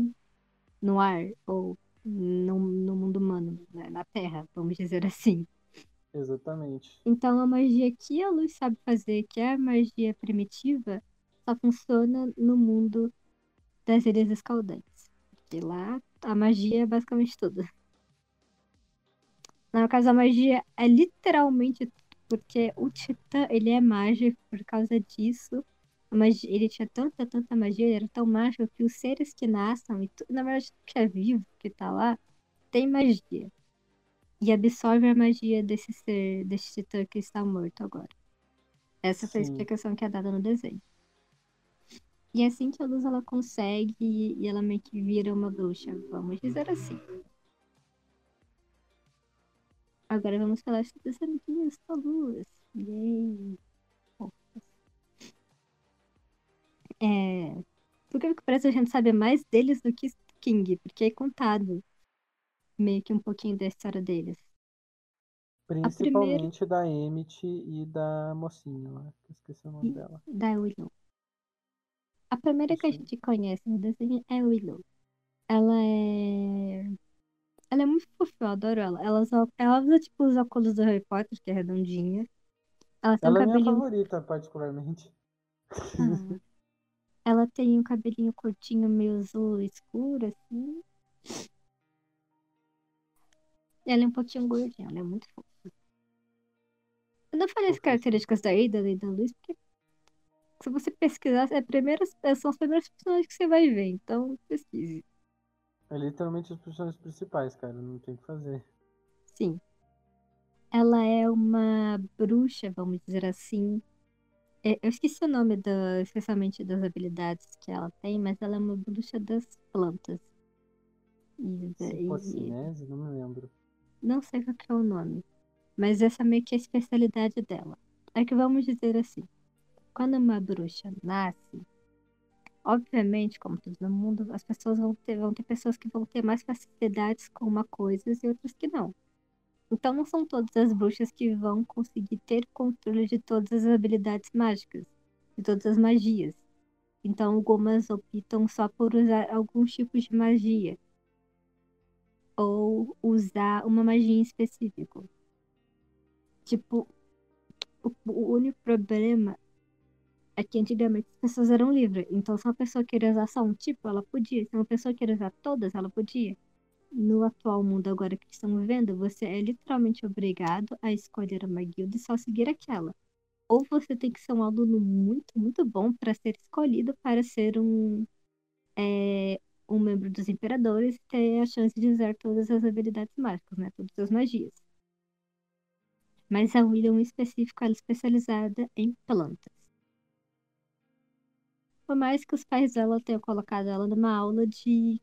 no ar ou no, no mundo humano, né, na Terra, vamos dizer assim. Exatamente. Então a magia que a luz sabe fazer, que é a magia primitiva, só funciona no mundo das Ilhas Escaldantes. Porque lá a magia é basicamente tudo. No caso, a magia é literalmente tudo, porque o Titã, ele é mágico por causa disso. Magia, ele tinha tanta, tanta magia, ele era tão mágico que os seres que nascem, e tu- na verdade, tudo que é vivo, que tá lá, tem magia. E absorve a magia desse ser, desse Titã que está morto agora. Essa foi a Sim. explicação que é dada no desenho. E é assim que a luz ela consegue e ela meio que vira uma bruxa, vamos dizer assim. Agora vamos falar sobre os amiguinhos da luz. Yay! É... Por que que parece que a gente sabe mais deles do que King? Porque é contado meio que um pouquinho da história deles. Principalmente da Emmett e da mocinha lá, que eu esqueci o nome E- dela. Da Willow. A primeira que a gente conhece no desenho é Willow. Ela é. Ela é muito fofa, eu adoro ela. Ela usa, ela usa tipo os óculos do Harry Potter, que é redondinha. Ela tem um Ela é minha cabelinho. favorita, particularmente. Ah. Ela tem um cabelinho curtinho, meio azul escuro, assim. E ela é um pouquinho gordinha, ela é muito fofa. Eu não falei as características da Ada e da Luz, porque se você pesquisar, é a primeira- são as primeiras personagens que você vai ver, então pesquise. É literalmente os personagens principais, cara. Não tem o que fazer. Sim. Ela é uma bruxa, vamos dizer assim. É, Eu esqueci o nome, da, especialmente das habilidades que ela tem, mas ela é uma bruxa das plantas. E, e- Cipocinese? Não me lembro. Não sei qual que é o nome, mas essa meio que é a especialidade dela. É que vamos dizer assim, quando uma bruxa nasce, obviamente, como tudo no mundo, as pessoas vão ter, vão ter pessoas que vão ter mais facilidades com uma coisa e outras que não. Então não são todas as bruxas que vão conseguir ter controle de todas as habilidades mágicas, de todas as magias. Então algumas optam só por usar alguns tipos de magia ou usar uma magia em específico. Tipo, o, o único problema é que antigamente as pessoas eram livres. Então, se uma pessoa queria usar só um tipo, ela podia. Se uma pessoa queria usar todas, ela podia. No atual mundo agora que estamos vivendo, você é literalmente obrigado a escolher uma guilda e só seguir aquela. Ou você tem que ser um aluno muito, muito bom para ser escolhido para ser um, é, um membro dos imperadores e ter a chance de usar todas as habilidades mágicas, né? Todas as magias. Mas a William em específico, ela é especializada em plantas. Por mais que os pais dela tenham colocado ela numa aula de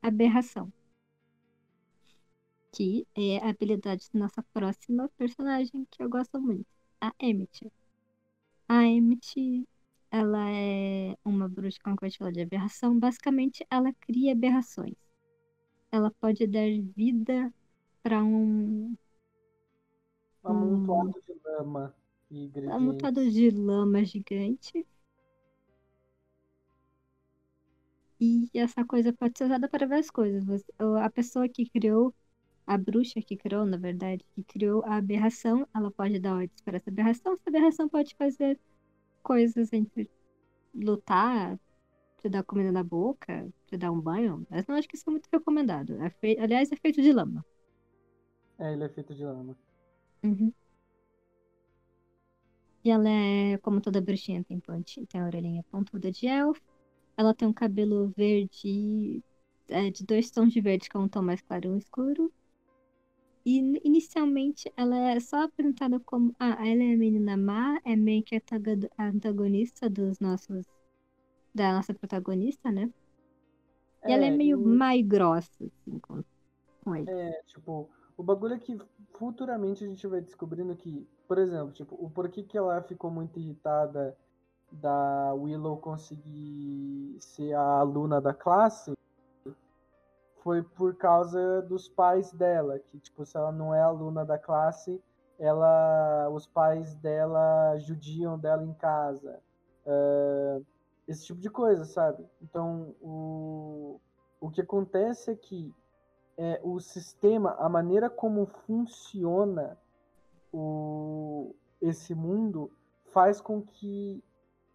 aberração. Que é a habilidade da nossa próxima personagem que eu gosto muito, a Emmett. A Emmett, ela é uma bruxa com a de aberração. Basicamente, ela cria aberrações. Ela pode dar vida para um Amontoado de lama e ingredientes. amontoado de lama gigante. E essa coisa pode ser usada para várias coisas. A pessoa que criou, a bruxa que criou, na verdade, que criou a aberração, ela pode dar ordens para essa aberração. Essa aberração pode fazer coisas entre lutar, te dar comida na boca, te dar um banho. Mas não acho que isso é muito recomendado. É fei- Aliás, é feito de lama. É, ele é feito de lama. Uhum. E ela é, como toda bruxinha, tem, ponte, tem a orelhinha pontuda de elfo. Ela tem um cabelo verde, é, de dois tons de verde, que é um tom mais claro e um escuro. E in- inicialmente ela é só apresentada como. Ah, ela é a menina má, é meio que a antago- a antagonista dos nossos. Da nossa protagonista, né? E ela é meio e- má e grossa, assim, com, com ele. É, tipo, o bagulho é que futuramente a gente vai descobrindo que, por exemplo, tipo, o porquê que ela ficou muito irritada da Willow conseguir ser a aluna da classe foi por causa dos pais dela, que tipo, se ela não é aluna da classe, ela, os pais dela judiam dela em casa. Uh, esse tipo de coisa, sabe? Então, o, o que acontece é que é, o sistema, a maneira como funciona o, esse mundo, faz com que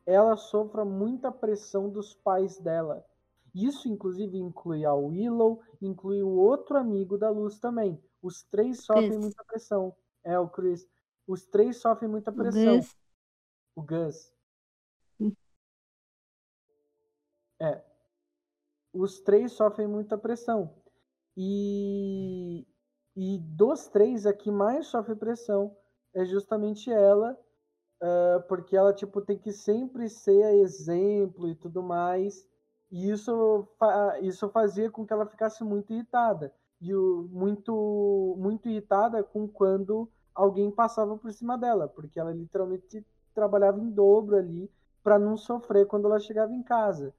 ela sofra muita pressão dos pais dela. Isso, inclusive, inclui a Willow, inclui o outro amigo da Luz também. Os três sofrem Chris. muita pressão. É, o Chris. Os três sofrem muita pressão. Gus. O Gus. Hum. É. Os três sofrem muita pressão. E, e dos três, a que mais sofre pressão é justamente ela, uh, porque ela tipo tem que sempre ser exemplo e tudo mais. E isso, isso fazia com que ela ficasse muito irritada. E muito, muito irritada com quando alguém passava por cima dela, porque ela literalmente trabalhava em dobro ali para não sofrer quando ela chegava em casa.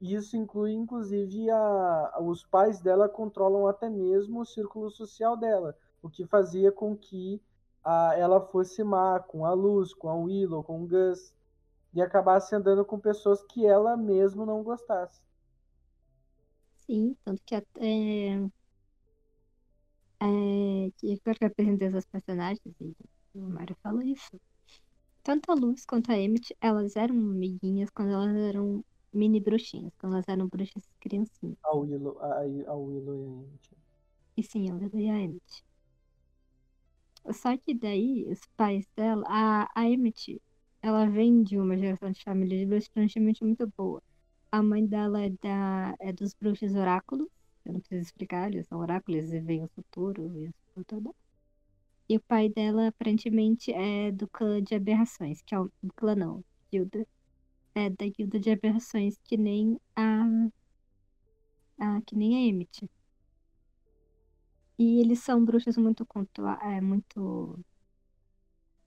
Isso inclui, inclusive, a, os pais dela controlam até mesmo o círculo social dela, o que fazia com que a, ela fosse má com a Luz, com a Willow, com o Gus, e acabasse andando com pessoas que ela mesmo não gostasse. Sim, tanto que até. É, que agora que eu apresentei os personagens, e o Mário falou isso. Tanto a Luz quanto a Emmett, elas eram amiguinhas quando elas eram mini bruxinhas, quando elas eram bruxas criancinhas. A Willow, a, a Willow e a Emmett. E sim, a Willow e a Emmett. Só que daí, os pais dela, a, a Emmett, ela vem de uma geração de família de bruxos praticamente muito boa. A mãe dela é, da, é dos bruxos oráculos. Eu não preciso explicar, eles são oráculos, eles veem o futuro e o futuro E o pai dela, aparentemente, é do clã de aberrações, que é o clã não, guilda. É da guilda de aberrações, que nem a. a que nem a Emmett. E eles são bruxos muito é, muito.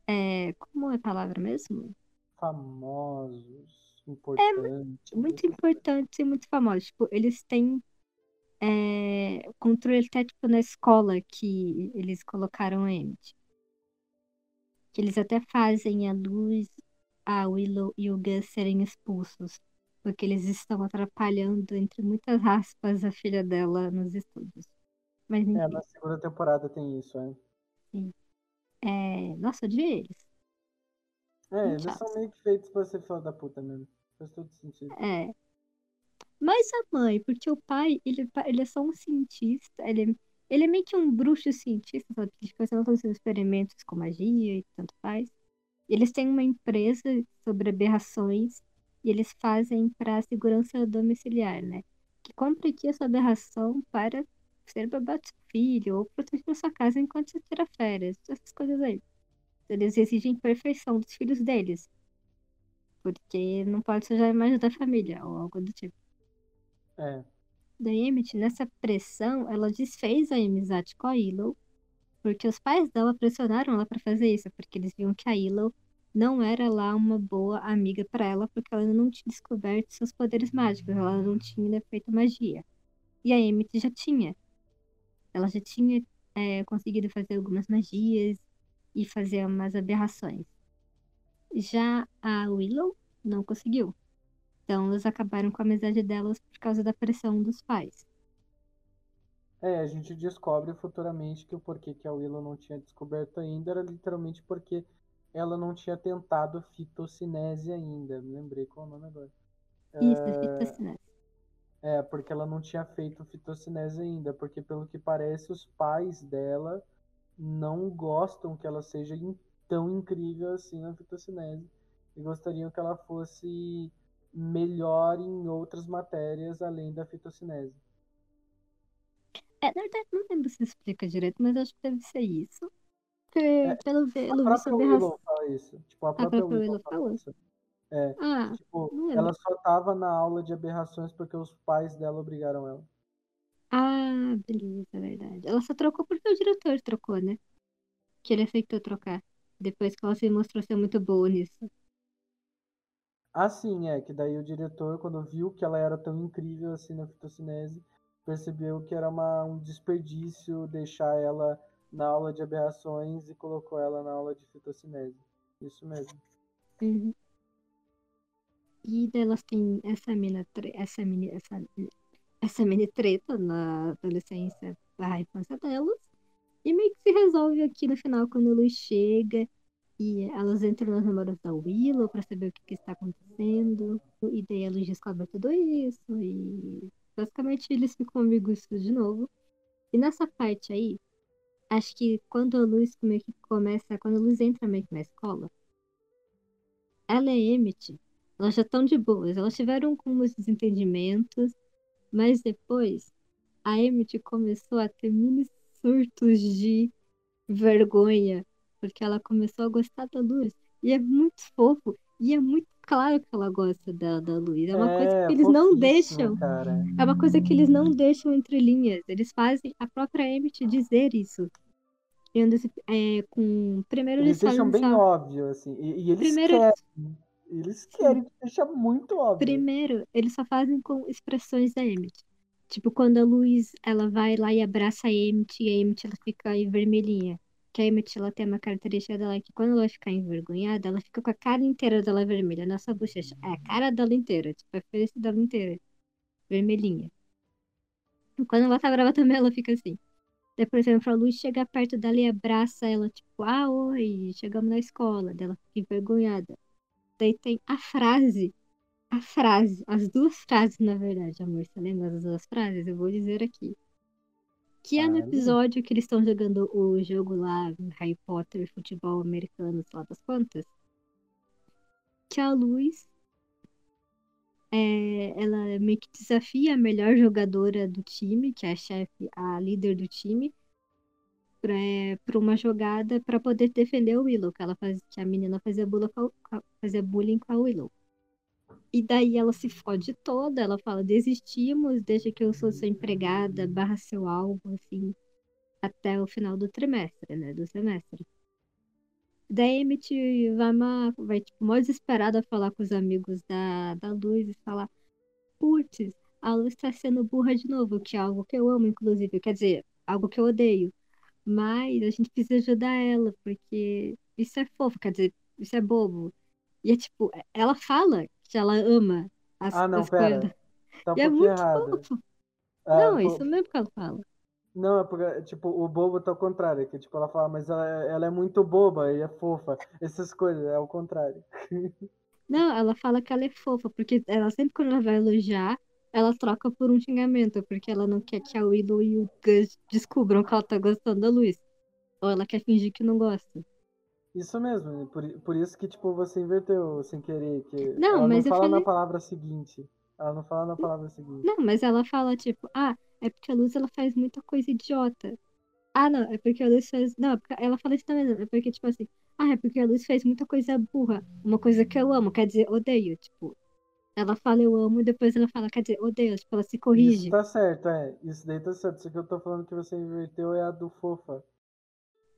É, como é a palavra mesmo? Famosos, importantes. Muito importantes e muito famosos. Tipo, eles têm é, controle até tipo, na escola que eles colocaram a Emmett. Que eles até fazem a Luz, a Willow e o Gus serem expulsos. Porque eles estão atrapalhando, entre muitas aspas, a filha dela nos estudos. Mas enfim. É, na segunda temporada tem isso, é. Sim. É... Nossa, de eles. É, Muito eles chato. são meio que feitos pra ser filho da puta mesmo. Faz todo sentido. É. Mas a mãe, porque o pai, ele, ele é só um cientista, ele, ele é meio que um bruxo cientista, sabe? Ele fica fazendo todos os experimentos com magia e tanto faz. Eles têm uma empresa sobre aberrações e eles fazem para segurança domiciliar, né? Que compra aqui essa aberração para ser babá do seu filho ou proteger a sua casa enquanto você tira férias, essas coisas aí. Eles exigem perfeição dos filhos deles. Porque não pode sujar a imagem da família ou algo do tipo. É. Da Emmett, nessa pressão, ela desfez a amizade com a Willow, porque os pais dela pressionaram ela para fazer isso, porque eles viam que a Willow não era lá uma boa amiga para ela, porque ela não tinha descoberto seus poderes mágicos, ela não tinha feito magia. E a Emmett já tinha. Ela já tinha é, conseguido fazer algumas magias e fazer umas aberrações. Já a Willow não conseguiu. Então elas acabaram com a amizade delas por causa da pressão dos pais. É, a gente descobre futuramente que o porquê que a Willow não tinha descoberto ainda era literalmente porque ela não tinha tentado fitocinese ainda. Me lembrei qual é o nome agora. Isso, fitocinese. É, porque ela não tinha feito fitocinese ainda, porque pelo que parece os pais dela não gostam que ela seja tão incrível assim na fitocinese e gostariam que ela fosse melhor em outras matérias além da fitocinese. É, na verdade, não lembro se explica direito, mas acho que deve ser isso. Porque, é, pelo, pelo a própria Willow fala isso. Tipo, a própria, a própria Willow, Willow falou isso. É, ah, tipo, ela só tava na aula de aberrações porque os pais dela obrigaram ela. Ah, beleza, é verdade. Ela só trocou porque o diretor trocou, né? Que ele aceitou trocar. Depois que ela se mostrou ser muito boa nisso. Ah, sim, é. Que daí o diretor, quando viu que ela era tão incrível assim na fitocinese, percebeu que era uma, um desperdício deixar ela na aula de aberrações e colocou ela na aula de fitocinese. Isso mesmo. Uhum. E delas tem essa mina, essa mini, essa, essa mini treta na adolescência barra infância delas. E meio que se resolve aqui no final quando a Luz chega e elas entram nas memórias da Willow para saber o que, que, está acontecendo. E daí a Luz descobre tudo isso. E basicamente eles ficam amigos de novo. E nessa parte aí, acho que quando a Luz meio que começa, quando a Luz entra meio que na escola, ela e Emmett, elas já estão de boas. Elas tiveram alguns desentendimentos, mas depois a Emmett começou a ter mini surtos de vergonha, porque ela começou a gostar da Luz. E é muito fofo, e é muito claro que ela gosta da, da Luz. É uma é, coisa que eles não deixam. Cara. É uma coisa que eles não deixam entre linhas. Eles fazem a própria Emmett dizer isso. É, com... Primeiro eles, eles deixam bem óbvio, assim. E, e eles Primeiro, querem. Eles querem que deixa muito óbvio. Primeiro, eles só fazem com expressões da Emmett. Tipo, quando a Luz, ela vai lá e abraça a Emmett, e a Emmett, ela fica aí vermelhinha. Que a Emmett, ela tem uma característica dela que quando ela fica envergonhada, ela fica com a cara inteira dela vermelha. Nossa bochecha, é a cara dela inteira, tipo, a face dela inteira. Vermelhinha. Quando ela tá brava também, ela fica assim. Daí, por exemplo, a Luz chega perto dela e abraça ela, tipo, ah, oi, chegamos na escola. Daí ela fica envergonhada. Daí tem a frase a frase, as duas frases, na verdade, amor, você lembra das duas frases? Eu vou dizer aqui. Que é no episódio que eles estão jogando o jogo lá, Harry Potter, futebol americano, sei lá das quantas. Que a Luz, é, ela meio que desafia a melhor jogadora do time, que é a chefe, a líder do time, para é, uma jogada para poder defender o Willow, que ela faz, que a menina fazia, fazia bullying com a Willow. E daí ela se fode toda, ela fala, desistimos, deixa que eu sou sua empregada, barra seu alvo, assim, até o final do trimestre, né, do semestre. Daí Emmett vai, uma, vai tipo, mó desesperada falar com os amigos da, da Luz e falar, putz, a Luz tá sendo burra de novo, que é algo que eu amo, inclusive, quer dizer, algo que eu odeio. Mas a gente precisa ajudar ela, porque isso é fofo, quer dizer, isso é bobo. E é tipo, ela fala que ela ama as, ah, não, as pera. coisas. Tá um e é muito errado. fofo. Ah, não, é isso mesmo que ela fala. Não, é porque, tipo, o bobo tá ao contrário, que tipo, ela fala, mas ela, ela é muito boba e é fofa. Essas coisas, é o contrário. Não, ela fala que ela é fofa, porque ela sempre quando ela vai elogiar, ela troca por um xingamento, porque ela não quer que a Willow e o Gus descubram que ela tá gostando da Luz. Ou ela quer fingir que não gosta. Isso mesmo, por, por isso que, tipo, você inverteu sem querer. Que não, ela mas não fala falei... na palavra seguinte. Ela não fala na palavra seguinte. Não, mas ela fala, tipo, ah, é porque a Luz ela faz muita coisa idiota. Ah, não, é porque a Luz faz. Não, é ela fala isso também, é porque, tipo assim, ah, é porque a Luz fez muita coisa burra. Uma coisa que eu amo, quer dizer, odeio, tipo. Ela fala eu amo e depois ela fala, quer dizer, odeio, tipo, ela se corrige. Isso tá certo, é. Isso daí tá certo. Isso que eu tô falando que você inverteu é a do fofa.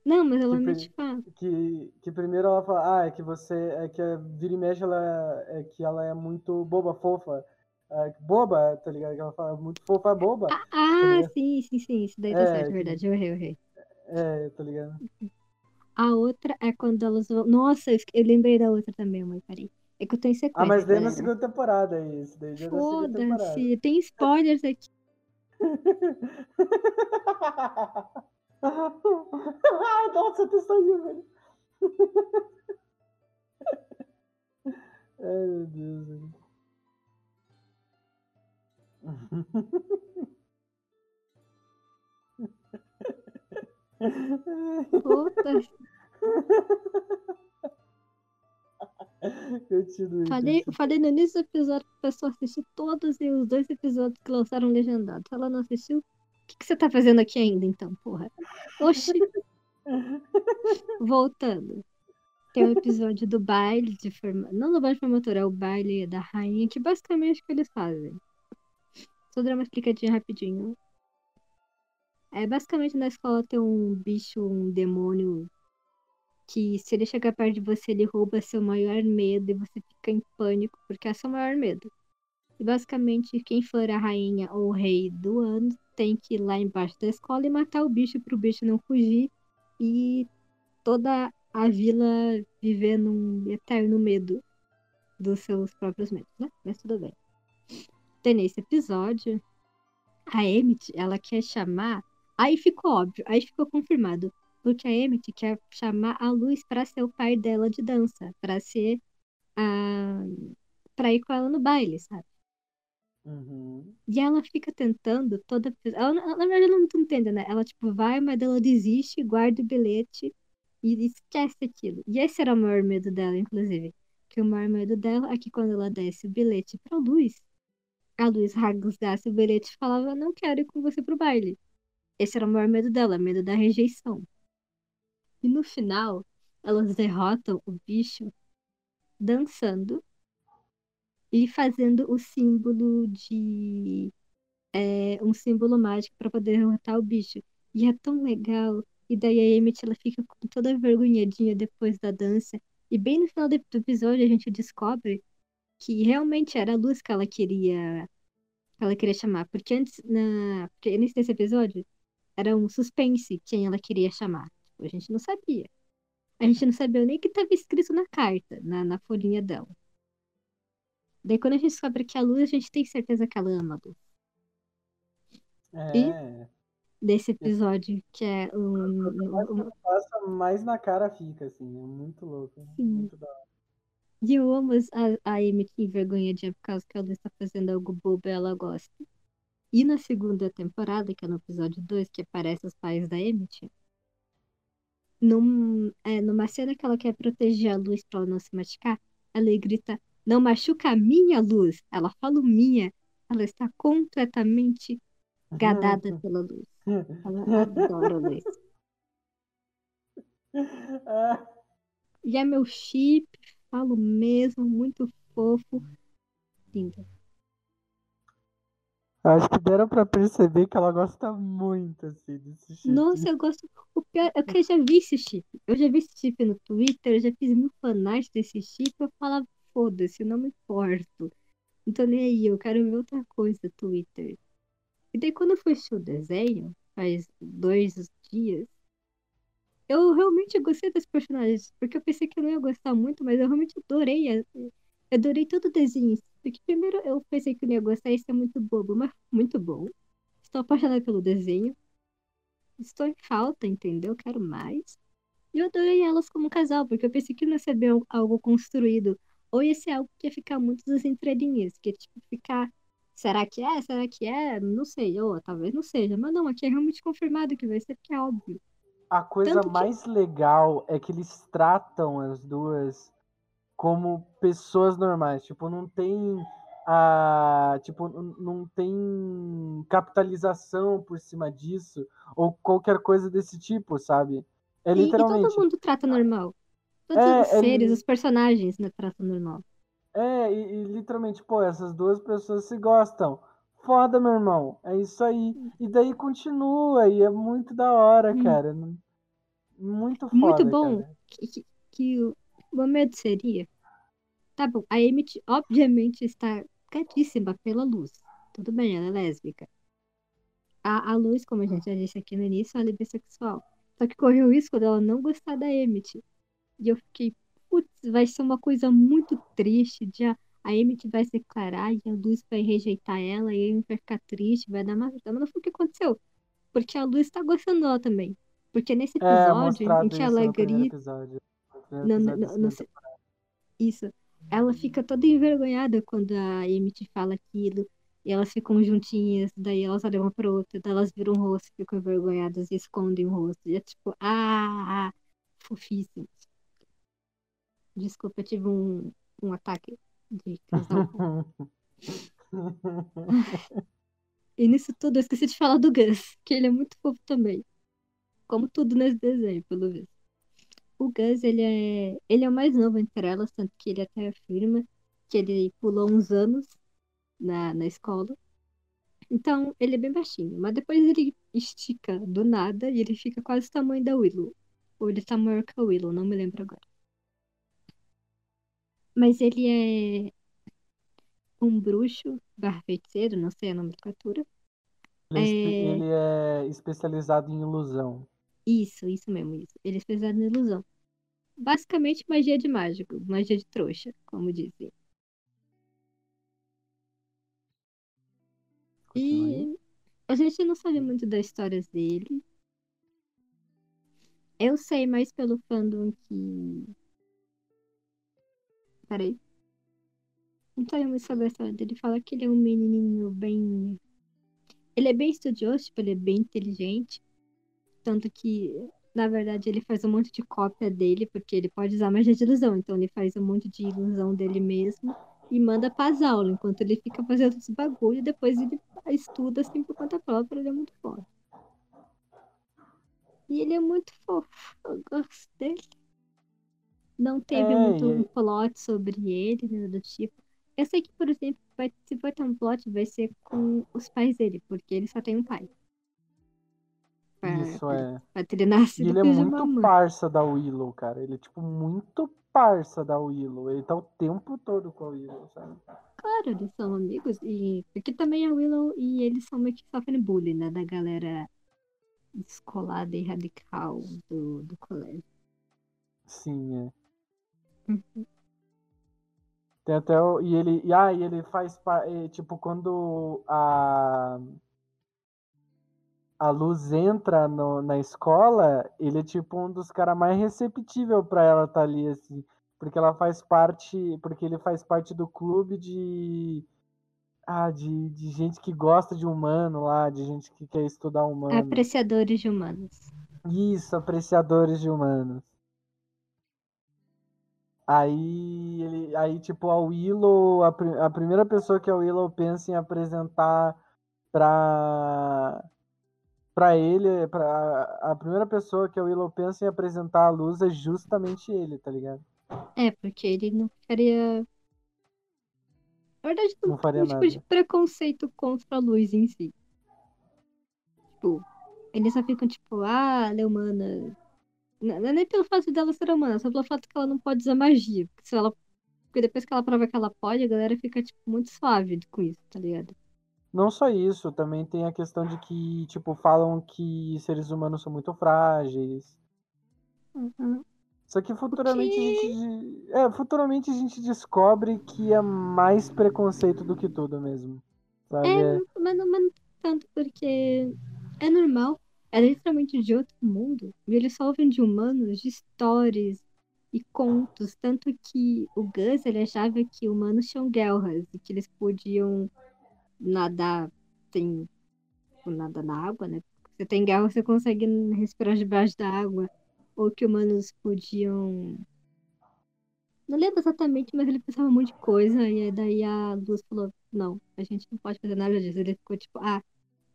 Não, mas ela me te fala. Que, que primeiro ela fala, ah, é que você. É que a vira e mexe ela é que ela é muito boba, fofa. É, boba, tá ligado? Que ela fala muito fofa, boba. Ah, tá ah sim, sim, sim. Isso daí tá é, certo, é verdade. Eu errei, eu errei. É, tá ligado? A outra é quando elas vão. Nossa, eu lembrei da outra também, mãe, peraí. É que eu tô em sequência. Ah, mas daí na segunda temporada é isso. Já Foda-se, tem spoilers aqui. Nossa, tu saiu, velho. Ai, meu Deus, velho. Puta. Continue. Falei, falei no início do episódio pra pessoa assistir todos os dois episódios que lançaram legendados. Se ela não assistiu, o que, que você tá fazendo aqui ainda, então, porra? Oxi. Voltando. Tem um episódio do baile de formatura. Não do baile de formatura, é o baile da rainha, que basicamente é o que eles fazem. Só dar uma explicadinha rapidinho. É basicamente na escola tem um bicho, um demônio que se ele chegar perto de você, ele rouba seu maior medo e você fica em pânico, porque é seu maior medo. E basicamente, quem for a rainha ou o rei do ano tem que ir lá embaixo da escola e matar o bicho pro bicho não fugir. E toda a vila viver num eterno medo dos seus próprios medos, né? Mas tudo bem. Tem nesse episódio, a Emmett, ela quer chamar. Aí ficou óbvio, aí ficou confirmado. Porque a Emmett quer chamar a Luz para ser o pai dela de dança, para ser a. pra ir com ela no baile, sabe? Uhum. E ela fica tentando toda. Ela, na verdade, ela não entende, né? Ela, tipo, vai, mas ela desiste, guarda o bilhete e esquece aquilo. E esse era o maior medo dela, inclusive. Que o maior medo dela é que quando ela desse o bilhete pra Luz, a Luz rasgasse o bilhete e falava: Não quero ir com você pro baile. Esse era o maior medo dela, medo da rejeição. E no final, elas derrotam o bicho dançando e fazendo o símbolo de. É, um símbolo mágico para poder derrotar o bicho. E é tão legal. E daí a Emmett ela fica com toda envergonhadinha depois da dança. E bem no final do episódio a gente descobre que realmente era a luz que ela queria que ela queria chamar. Porque antes, na, porque antes desse episódio, era um suspense quem ela queria chamar. A gente não sabia. A gente não sabia nem o que estava escrito na carta, na, na folhinha dela. Daí quando a gente descobre que é a luz, a gente tem certeza que ela ama a luz. É. E desse episódio, que é um. Mais um, um passa, mais na cara fica, assim. É muito louco. Sim. Muito da hora. e eu amo a, a Amy que envergonhadinha por causa que ela está fazendo algo bobo e ela gosta. E na segunda temporada, que é no episódio 2, que aparece os pais da Emmett, num, é, numa cena que ela quer proteger a luz pra ela não se machucar, ela grita, não machuca a minha luz. Ela fala minha. Ela está completamente gadada pela luz. Ela adora a luz. Ah, E é meu chip, falo mesmo, muito fofo. Linda. Acho que deram pra perceber que ela gosta muito, assim, desse chip. Nossa, eu gosto. O pior é que eu já vi esse chip. Eu já vi esse chip no Twitter, eu já fiz mil fanart desse chip. Eu falava, foda-se, eu não me importo. Não tô nem aí, eu quero ver outra coisa no Twitter. E daí, quando eu fui assistir o desenho, faz dois dias, eu realmente gostei dos personagens. Porque eu pensei que eu não ia gostar muito, mas eu realmente adorei. Eu adorei todo o desenho. Porque primeiro eu pensei que eu ia gostar, isso é muito bobo, mas muito bom. Estou apaixonada pelo desenho. Estou em falta, entendeu? Quero mais. E eu adorei elas como casal, porque eu pensei que não ia ser bem algo construído. Ou ia ser algo que ia ficar muito das entrelinhas, que ia tipo ficar. Será que é? Será que é? Não sei. Ou talvez não seja. Mas não, aqui é realmente confirmado que vai ser, porque é óbvio. A coisa Tanto que- mais legal é que eles tratam as duas como pessoas normais. Tipo, não tem a. Tipo, não tem capitalização por cima disso. Ou qualquer coisa desse tipo, sabe? É E, e literalmente. todo mundo trata normal. Todos É, os é seres, li- os personagens, né, tratam normal. É, e, e literalmente, pô, essas duas pessoas se gostam. Foda, meu irmão. É isso aí. E daí continua, e é muito da hora, Hum. cara. Muito foda, Muito bom. cara. Que, que, que o o meu medo seria. Tá bom, a Emmett obviamente está gadíssima pela luz. Tudo bem, ela é lésbica. A, a luz, como a gente já disse aqui no início, ela é bissexual. Só que correu o risco dela não gostar da Emmett. E eu fiquei, putz, vai ser uma coisa muito triste. Já a Emmett vai se declarar e a luz vai rejeitar ela e a Emmett vai ficar triste, vai dar uma. Mas não foi o que aconteceu. Porque a luz tá gostando dela também. Porque nesse É, episódio mostrado em que isso ela grita. No segunda sei. Isso. Ela fica toda envergonhada quando a Emmett fala aquilo. E elas ficam juntinhas, daí elas olham uma pra outra, daí elas viram o rosto, ficam envergonhadas e escondem o rosto. E é tipo, ah, fofíssimo. Desculpa, eu tive um, um ataque de casal. E nisso tudo eu esqueci de falar do Gus, que ele é muito fofo também. Como tudo nesse desenho, pelo visto. O Gus, ele é, ele é o mais novo entre elas, tanto que ele até afirma que ele pulou uns anos na, na escola. Então, ele é bem baixinho, mas depois ele estica do nada e ele fica quase o tamanho da Willow. Ou ele tá maior que a Willow, não me lembro agora. Mas ele é. um bruxo barra feiticeiro, não sei a nomenclatura. Ele é, É, ele é especializado em ilusão. Isso, isso mesmo, isso. Ele é especializado em ilusão. Basicamente magia de mágico, magia de trouxa, como dizem. E a gente não sabe muito das histórias dele. Eu sei mais pelo fandom que. Peraí. Não sei muito sobre a história dele. Fala que ele é um menininho bem. Ele é bem estudioso, tipo, ele é bem inteligente. Tanto que, na verdade, ele faz um monte de cópia dele, porque ele pode usar magia de ilusão. Então ele faz um monte de ilusão dele mesmo e manda pras aulas, enquanto ele fica fazendo esse bagulho. Depois ele estuda assim por conta própria, ele é muito foda. E ele é muito fofo, eu gosto dele. Não teve É, muito e um ele- plot sobre ele, nada do tipo. Eu sei que, por exemplo, vai, se for ter um plot, vai ser com os pais dele, porque ele só tem um pai. Pra, Isso é. E nascido ele é muito parça da Willow, cara. Ele é, tipo, muito parça da Willow. Ele tá o tempo todo com a Willow, sabe? Claro, eles são amigos, e porque também a Willow e eles são meio que sofrem bullying, né? Da galera descolada e radical do, do colégio. Sim, é. Uhum. Tem até o. E ele. E, ah, e ele faz. é, Tipo, quando a. A Luz entra no- na escola, ele é tipo um dos caras mais receptível pra ela estar ali, assim. Porque ela faz parte. Porque ele faz parte do clube de. Ah, de, de gente que gosta de humano lá, de gente que quer estudar humano. Apreciadores de humanos. Isso, apreciadores de humanos. Aí, ele, aí tipo, a Willow, a, pri- a primeira pessoa que a Willow pensa em apresentar pra, pra ele, pra, a primeira pessoa que a Willow pensa em apresentar à luz é justamente ele, tá ligado? É, porque ele não faria. Na verdade, não Não faria um tipo de nada. preconceito contra a luz em si. Tipo, eles só ficam tipo, ah, ela é humana. Não não é nem pelo fato dela ser humana, só pelo fato que ela não pode usar magia. Porque, se ela... porque depois que ela prova que ela pode, a galera fica, tipo, muito suave com isso, tá ligado? Não só isso, também tem a questão de que, tipo, falam que seres humanos são muito frágeis. Uhum. Só que futuramente a Que. gente. É, futuramente a gente descobre que é mais preconceito do que tudo mesmo. Sabe? É, É, mas não, mas não tanto, porque é normal. É literalmente de outro mundo. E eles só ouvem de humanos, de histórias e contos. Tanto que o Gus, ele achava que humanos tinham guerras e que eles podiam nadar sem tipo, nada na água, né? Você tem guerra, você consegue respirar debaixo da água. Ou que humanos podiam. Não lembro exatamente, mas ele pensava um monte de coisa. E aí daí a Luz falou: Não, a gente não pode fazer nada disso. Ele ficou tipo: Ah,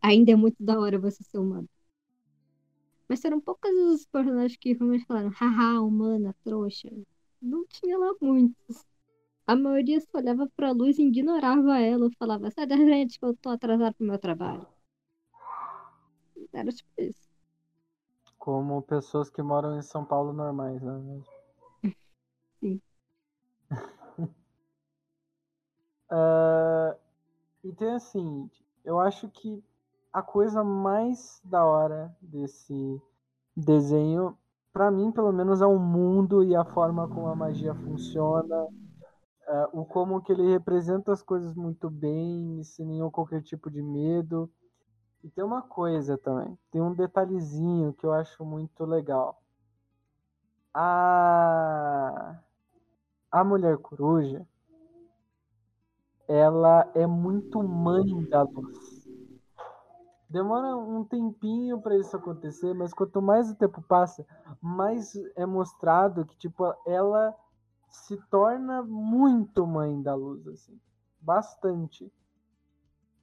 ainda é muito da hora você ser humano. Mas eram poucos os personagens que realmente falaram: Haha, humana, trouxa. Não tinha lá muitos. A maioria só olhava pra luz e ignorava ela. Ou falava: Sai da frente que eu tô atrasado pro meu trabalho. Era tipo isso. como pessoas que moram em São Paulo normais, né? Sim. Ah, e tem assim, eu acho que a coisa mais da hora desse desenho, pra mim pelo menos, é o mundo e a forma como a magia funciona, ah, o como que ele representa as coisas muito bem, sem nenhum qualquer tipo de medo. E tem uma coisa também, tem um detalhezinho que eu acho muito legal. A, a mulher coruja, ela é muito mãe da luz. Demora um tempinho para isso acontecer, mas quanto mais o tempo passa, mais é mostrado que tipo ela se torna muito mãe da luz assim, bastante.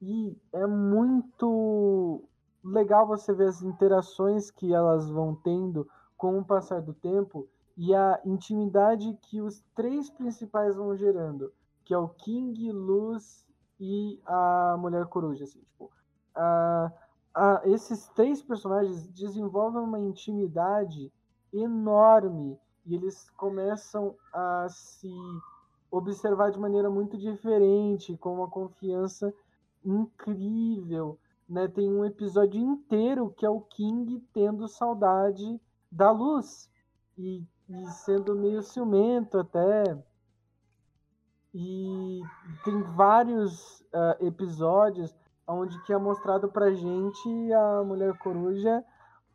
E é muito legal você ver as interações que elas vão tendo com o passar do tempo e a intimidade que os três principais vão gerando, que é o King, Luz e a Mulher Coruja. Assim, tipo, a, esses três personagens desenvolvem uma intimidade enorme e eles começam a se observar de maneira muito diferente, com uma confiança incrível. Né? Tem um episódio inteiro que é o King tendo saudade da luz e, e sendo meio ciumento até. E tem vários uh, episódios onde que é mostrado pra gente a Mulher Coruja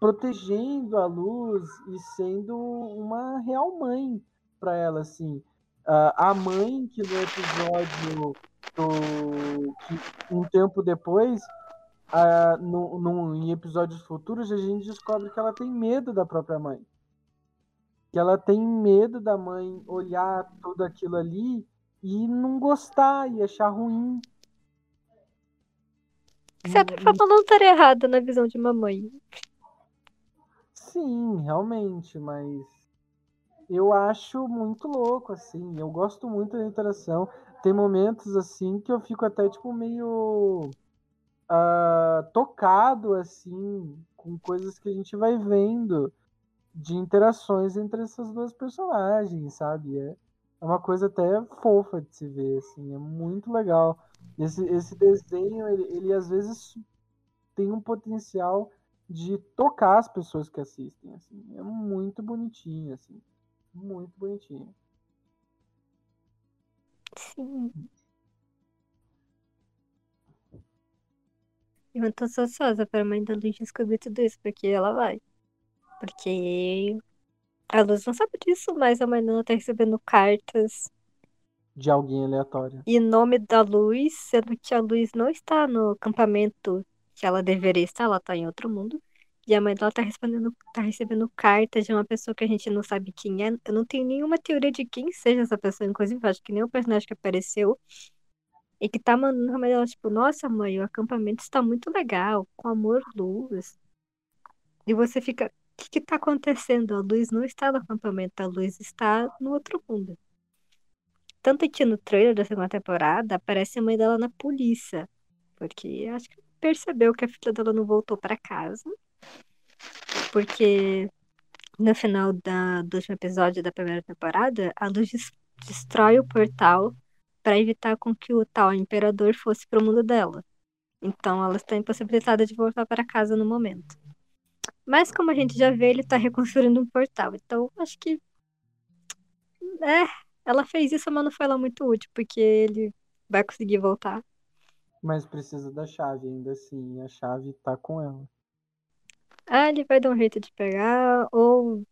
protegendo a luz e sendo uma real mãe para ela, assim. A mãe que no episódio do, que um tempo depois, uh, no, no, em episódios futuros, a gente descobre que ela tem medo da própria mãe. Que ela tem medo da mãe olhar tudo aquilo ali e não gostar e achar ruim. Você até falando estaria errada na visão de mamãe. Sim, realmente, mas eu acho muito louco, assim. Eu gosto muito da interação. Tem momentos, assim, que eu fico até, tipo, meio uh, tocado, assim, com coisas que a gente vai vendo de interações entre essas duas personagens, sabe? É, é uma coisa até fofa de se ver, assim. É muito legal. Esse, esse desenho, ele, ele às vezes tem um potencial de tocar as pessoas que assistem, assim. É muito bonitinho, assim. Muito bonitinho. Sim. Eu tô ansiosa para a mãe da Luz descobrir tudo isso, porque ela vai. Porque a Luz não sabe disso, mas a mãe dela tá recebendo cartas de alguém aleatório. E nome da Luz, sendo que a Luz não está no acampamento que ela deveria estar, ela está em outro mundo. E a mãe dela tá, respondendo, tá recebendo cartas de uma pessoa que a gente não sabe quem é. Eu não tenho nenhuma teoria de quem seja essa pessoa, inclusive acho que nem o personagem que apareceu. E que tá mandando a mãe dela, tipo, nossa mãe, o acampamento está muito legal, com amor, luz. E você fica, o que que tá acontecendo? A luz não está no acampamento, a luz está no outro mundo. Tanto que no trailer da segunda temporada aparece a mãe dela na polícia. Porque acho que percebeu que a filha dela não voltou para casa. Porque no final da, do último episódio da primeira temporada, a luz destrói o portal para evitar com que o tal imperador fosse pro mundo dela. Então ela está impossibilitada de voltar para casa no momento. Mas como a gente já vê, ele está reconstruindo um portal. Então acho que. É, ela fez isso, mas não foi lá muito útil, porque ele vai conseguir voltar. Mas precisa da chave ainda assim. A chave tá com ela. Ah, ele vai dar um jeito de pegar, ou.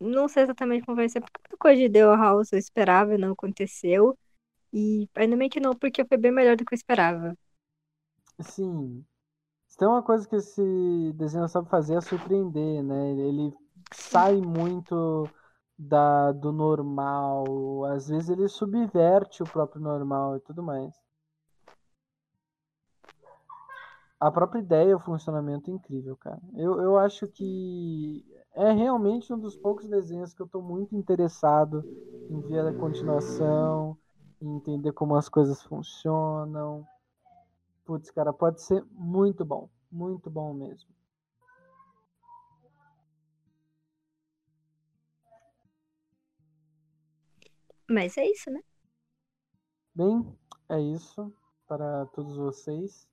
Não sei exatamente como vai ser, porque muita coisa de The House eu esperava e não aconteceu. E ainda bem que não, porque foi bem melhor do que eu esperava. Sim. Tem uma coisa que esse desenho sabe fazer é surpreender, né? Ele sai muito da, do normal. Às vezes ele subverte o próprio normal e tudo mais. A própria ideia, o funcionamento é incrível, cara. Eu, eu acho que é realmente um dos poucos desenhos que eu estou muito interessado em ver a continuação, em entender como as coisas funcionam. Putz, cara, pode ser muito bom. Muito bom mesmo. Mas é isso, né? Bem, é isso para todos vocês.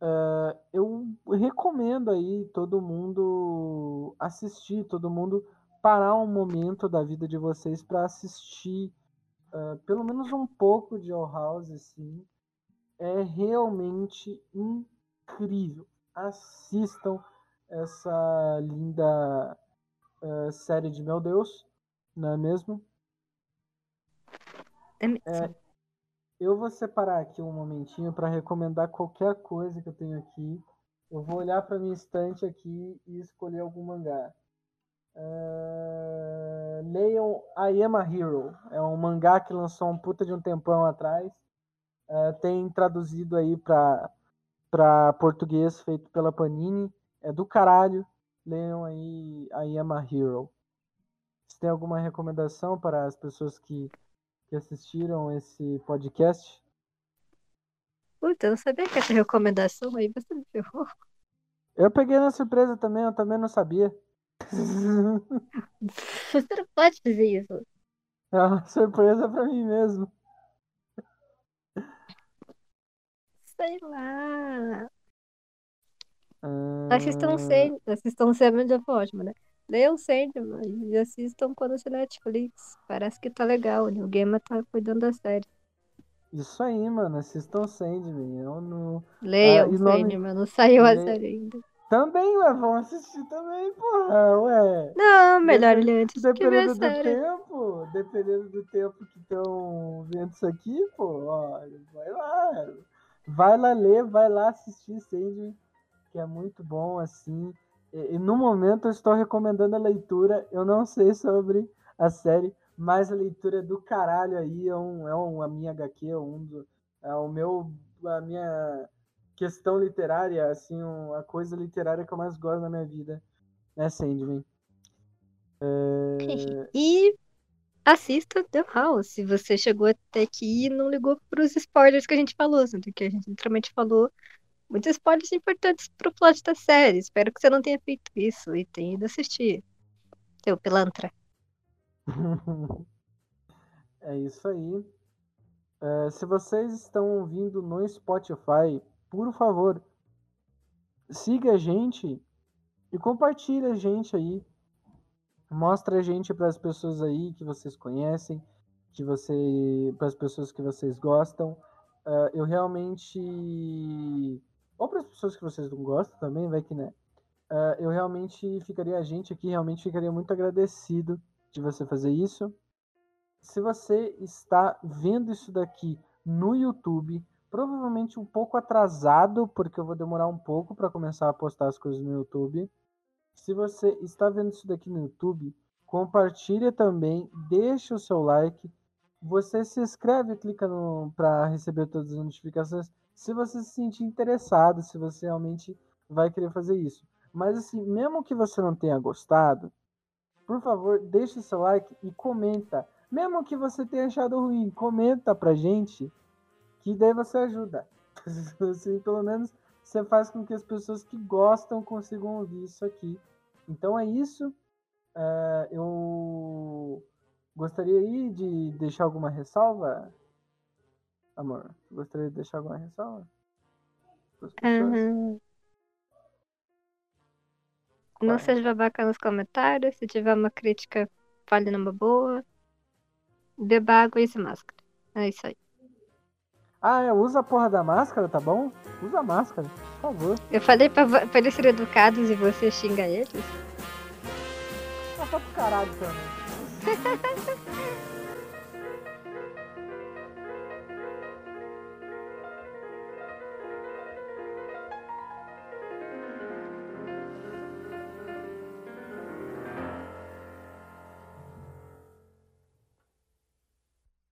Uh, eu recomendo aí todo mundo assistir, todo mundo parar um momento da vida de vocês para assistir uh, pelo menos um pouco de All House, assim. É realmente incrível. Assistam essa linda uh, série de Meu Deus, não é mesmo? É, eu vou separar aqui um momentinho para recomendar qualquer coisa que eu tenho aqui. Eu vou olhar para minha estante aqui e escolher algum mangá. Uh, leiam I Am a Hero. É um mangá que lançou um puta de um tempão atrás. Uh, tem traduzido aí para português feito pela Panini. É do caralho. Leiam aí I Am a Hero. Você tem alguma recomendação para as pessoas que que assistiram esse podcast. Puta, eu não sabia que essa recomendação aí você me ferrou. Eu peguei na surpresa também, eu também não sabia. Você não pode fazer isso. É uma surpresa pra mim mesmo. Sei lá. Ah, Assistam sempre. Assistam já foi ótimo, né? Leiam sempre, mas e assistam quando se Netflix. Parece que tá legal. O New Gamer tá cuidando da série. Isso aí, mano. Assistam Sandman. Eu no... Leiam Ah, e nome- Sandman, não saiu a Le- série ainda. Também, ué. Vamos assistir também, porra. Ué. Não, melhor ler antes de ver a Dependendo do tempo, dependendo do tempo que estão vendo isso aqui, pô, ó, vai lá. Vai lá ler, vai lá assistir Sandman, que é muito bom, assim. E, no momento eu estou recomendando a leitura. Eu não sei sobre a série, mas a leitura é do caralho aí. É, um, é a minha HQ, é um do, é o meu, a minha questão literária, assim, a coisa literária que eu mais gosto na minha vida. É Sandman. E assista The House. Se você chegou até aqui e não ligou pros spoilers que a gente falou, sendo que a gente literalmente falou muitos spoilers importantes pro plot da série. Espero que você não tenha feito isso e tenha ido assistir. Seu pilantra. É isso aí. É, se vocês estão ouvindo no Spotify, por favor, siga a gente e compartilhe a gente aí. Mostra a gente para as pessoas aí que vocês conhecem, que você, para as pessoas que vocês gostam. É, eu realmente, ou para as pessoas que vocês não gostam também, vai que né. É, eu realmente ficaria, a gente aqui realmente ficaria muito agradecido de você fazer isso se você está vendo isso daqui no YouTube, provavelmente um pouco atrasado, porque eu vou demorar um pouco para começar a postar as coisas no YouTube. Se você está vendo isso daqui no YouTube, compartilha também, deixa o seu like. Você se inscreve, clica para receber todas as notificações. Se você se sentir interessado, se você realmente vai querer fazer isso. Mas assim, mesmo que você não tenha gostado, por favor, deixe seu like e comenta. Mesmo que você tenha achado ruim, comenta pra gente, que daí você ajuda. Assim, pelo menos você faz com que as pessoas que gostam consigam ouvir isso aqui. Então é isso. É, eu gostaria aí de deixar alguma ressalva, amor. Gostaria de deixar alguma ressalva? Aham. Não seja babaca nos comentários. Se tiver uma crítica, fale numa boa. Beba água e use máscara. É isso aí. Ah, é, usa a porra da máscara, tá bom? Usa a máscara, por favor. Eu falei pra, pra eles serem educados e você xinga eles. Ah, tá pro caralho também.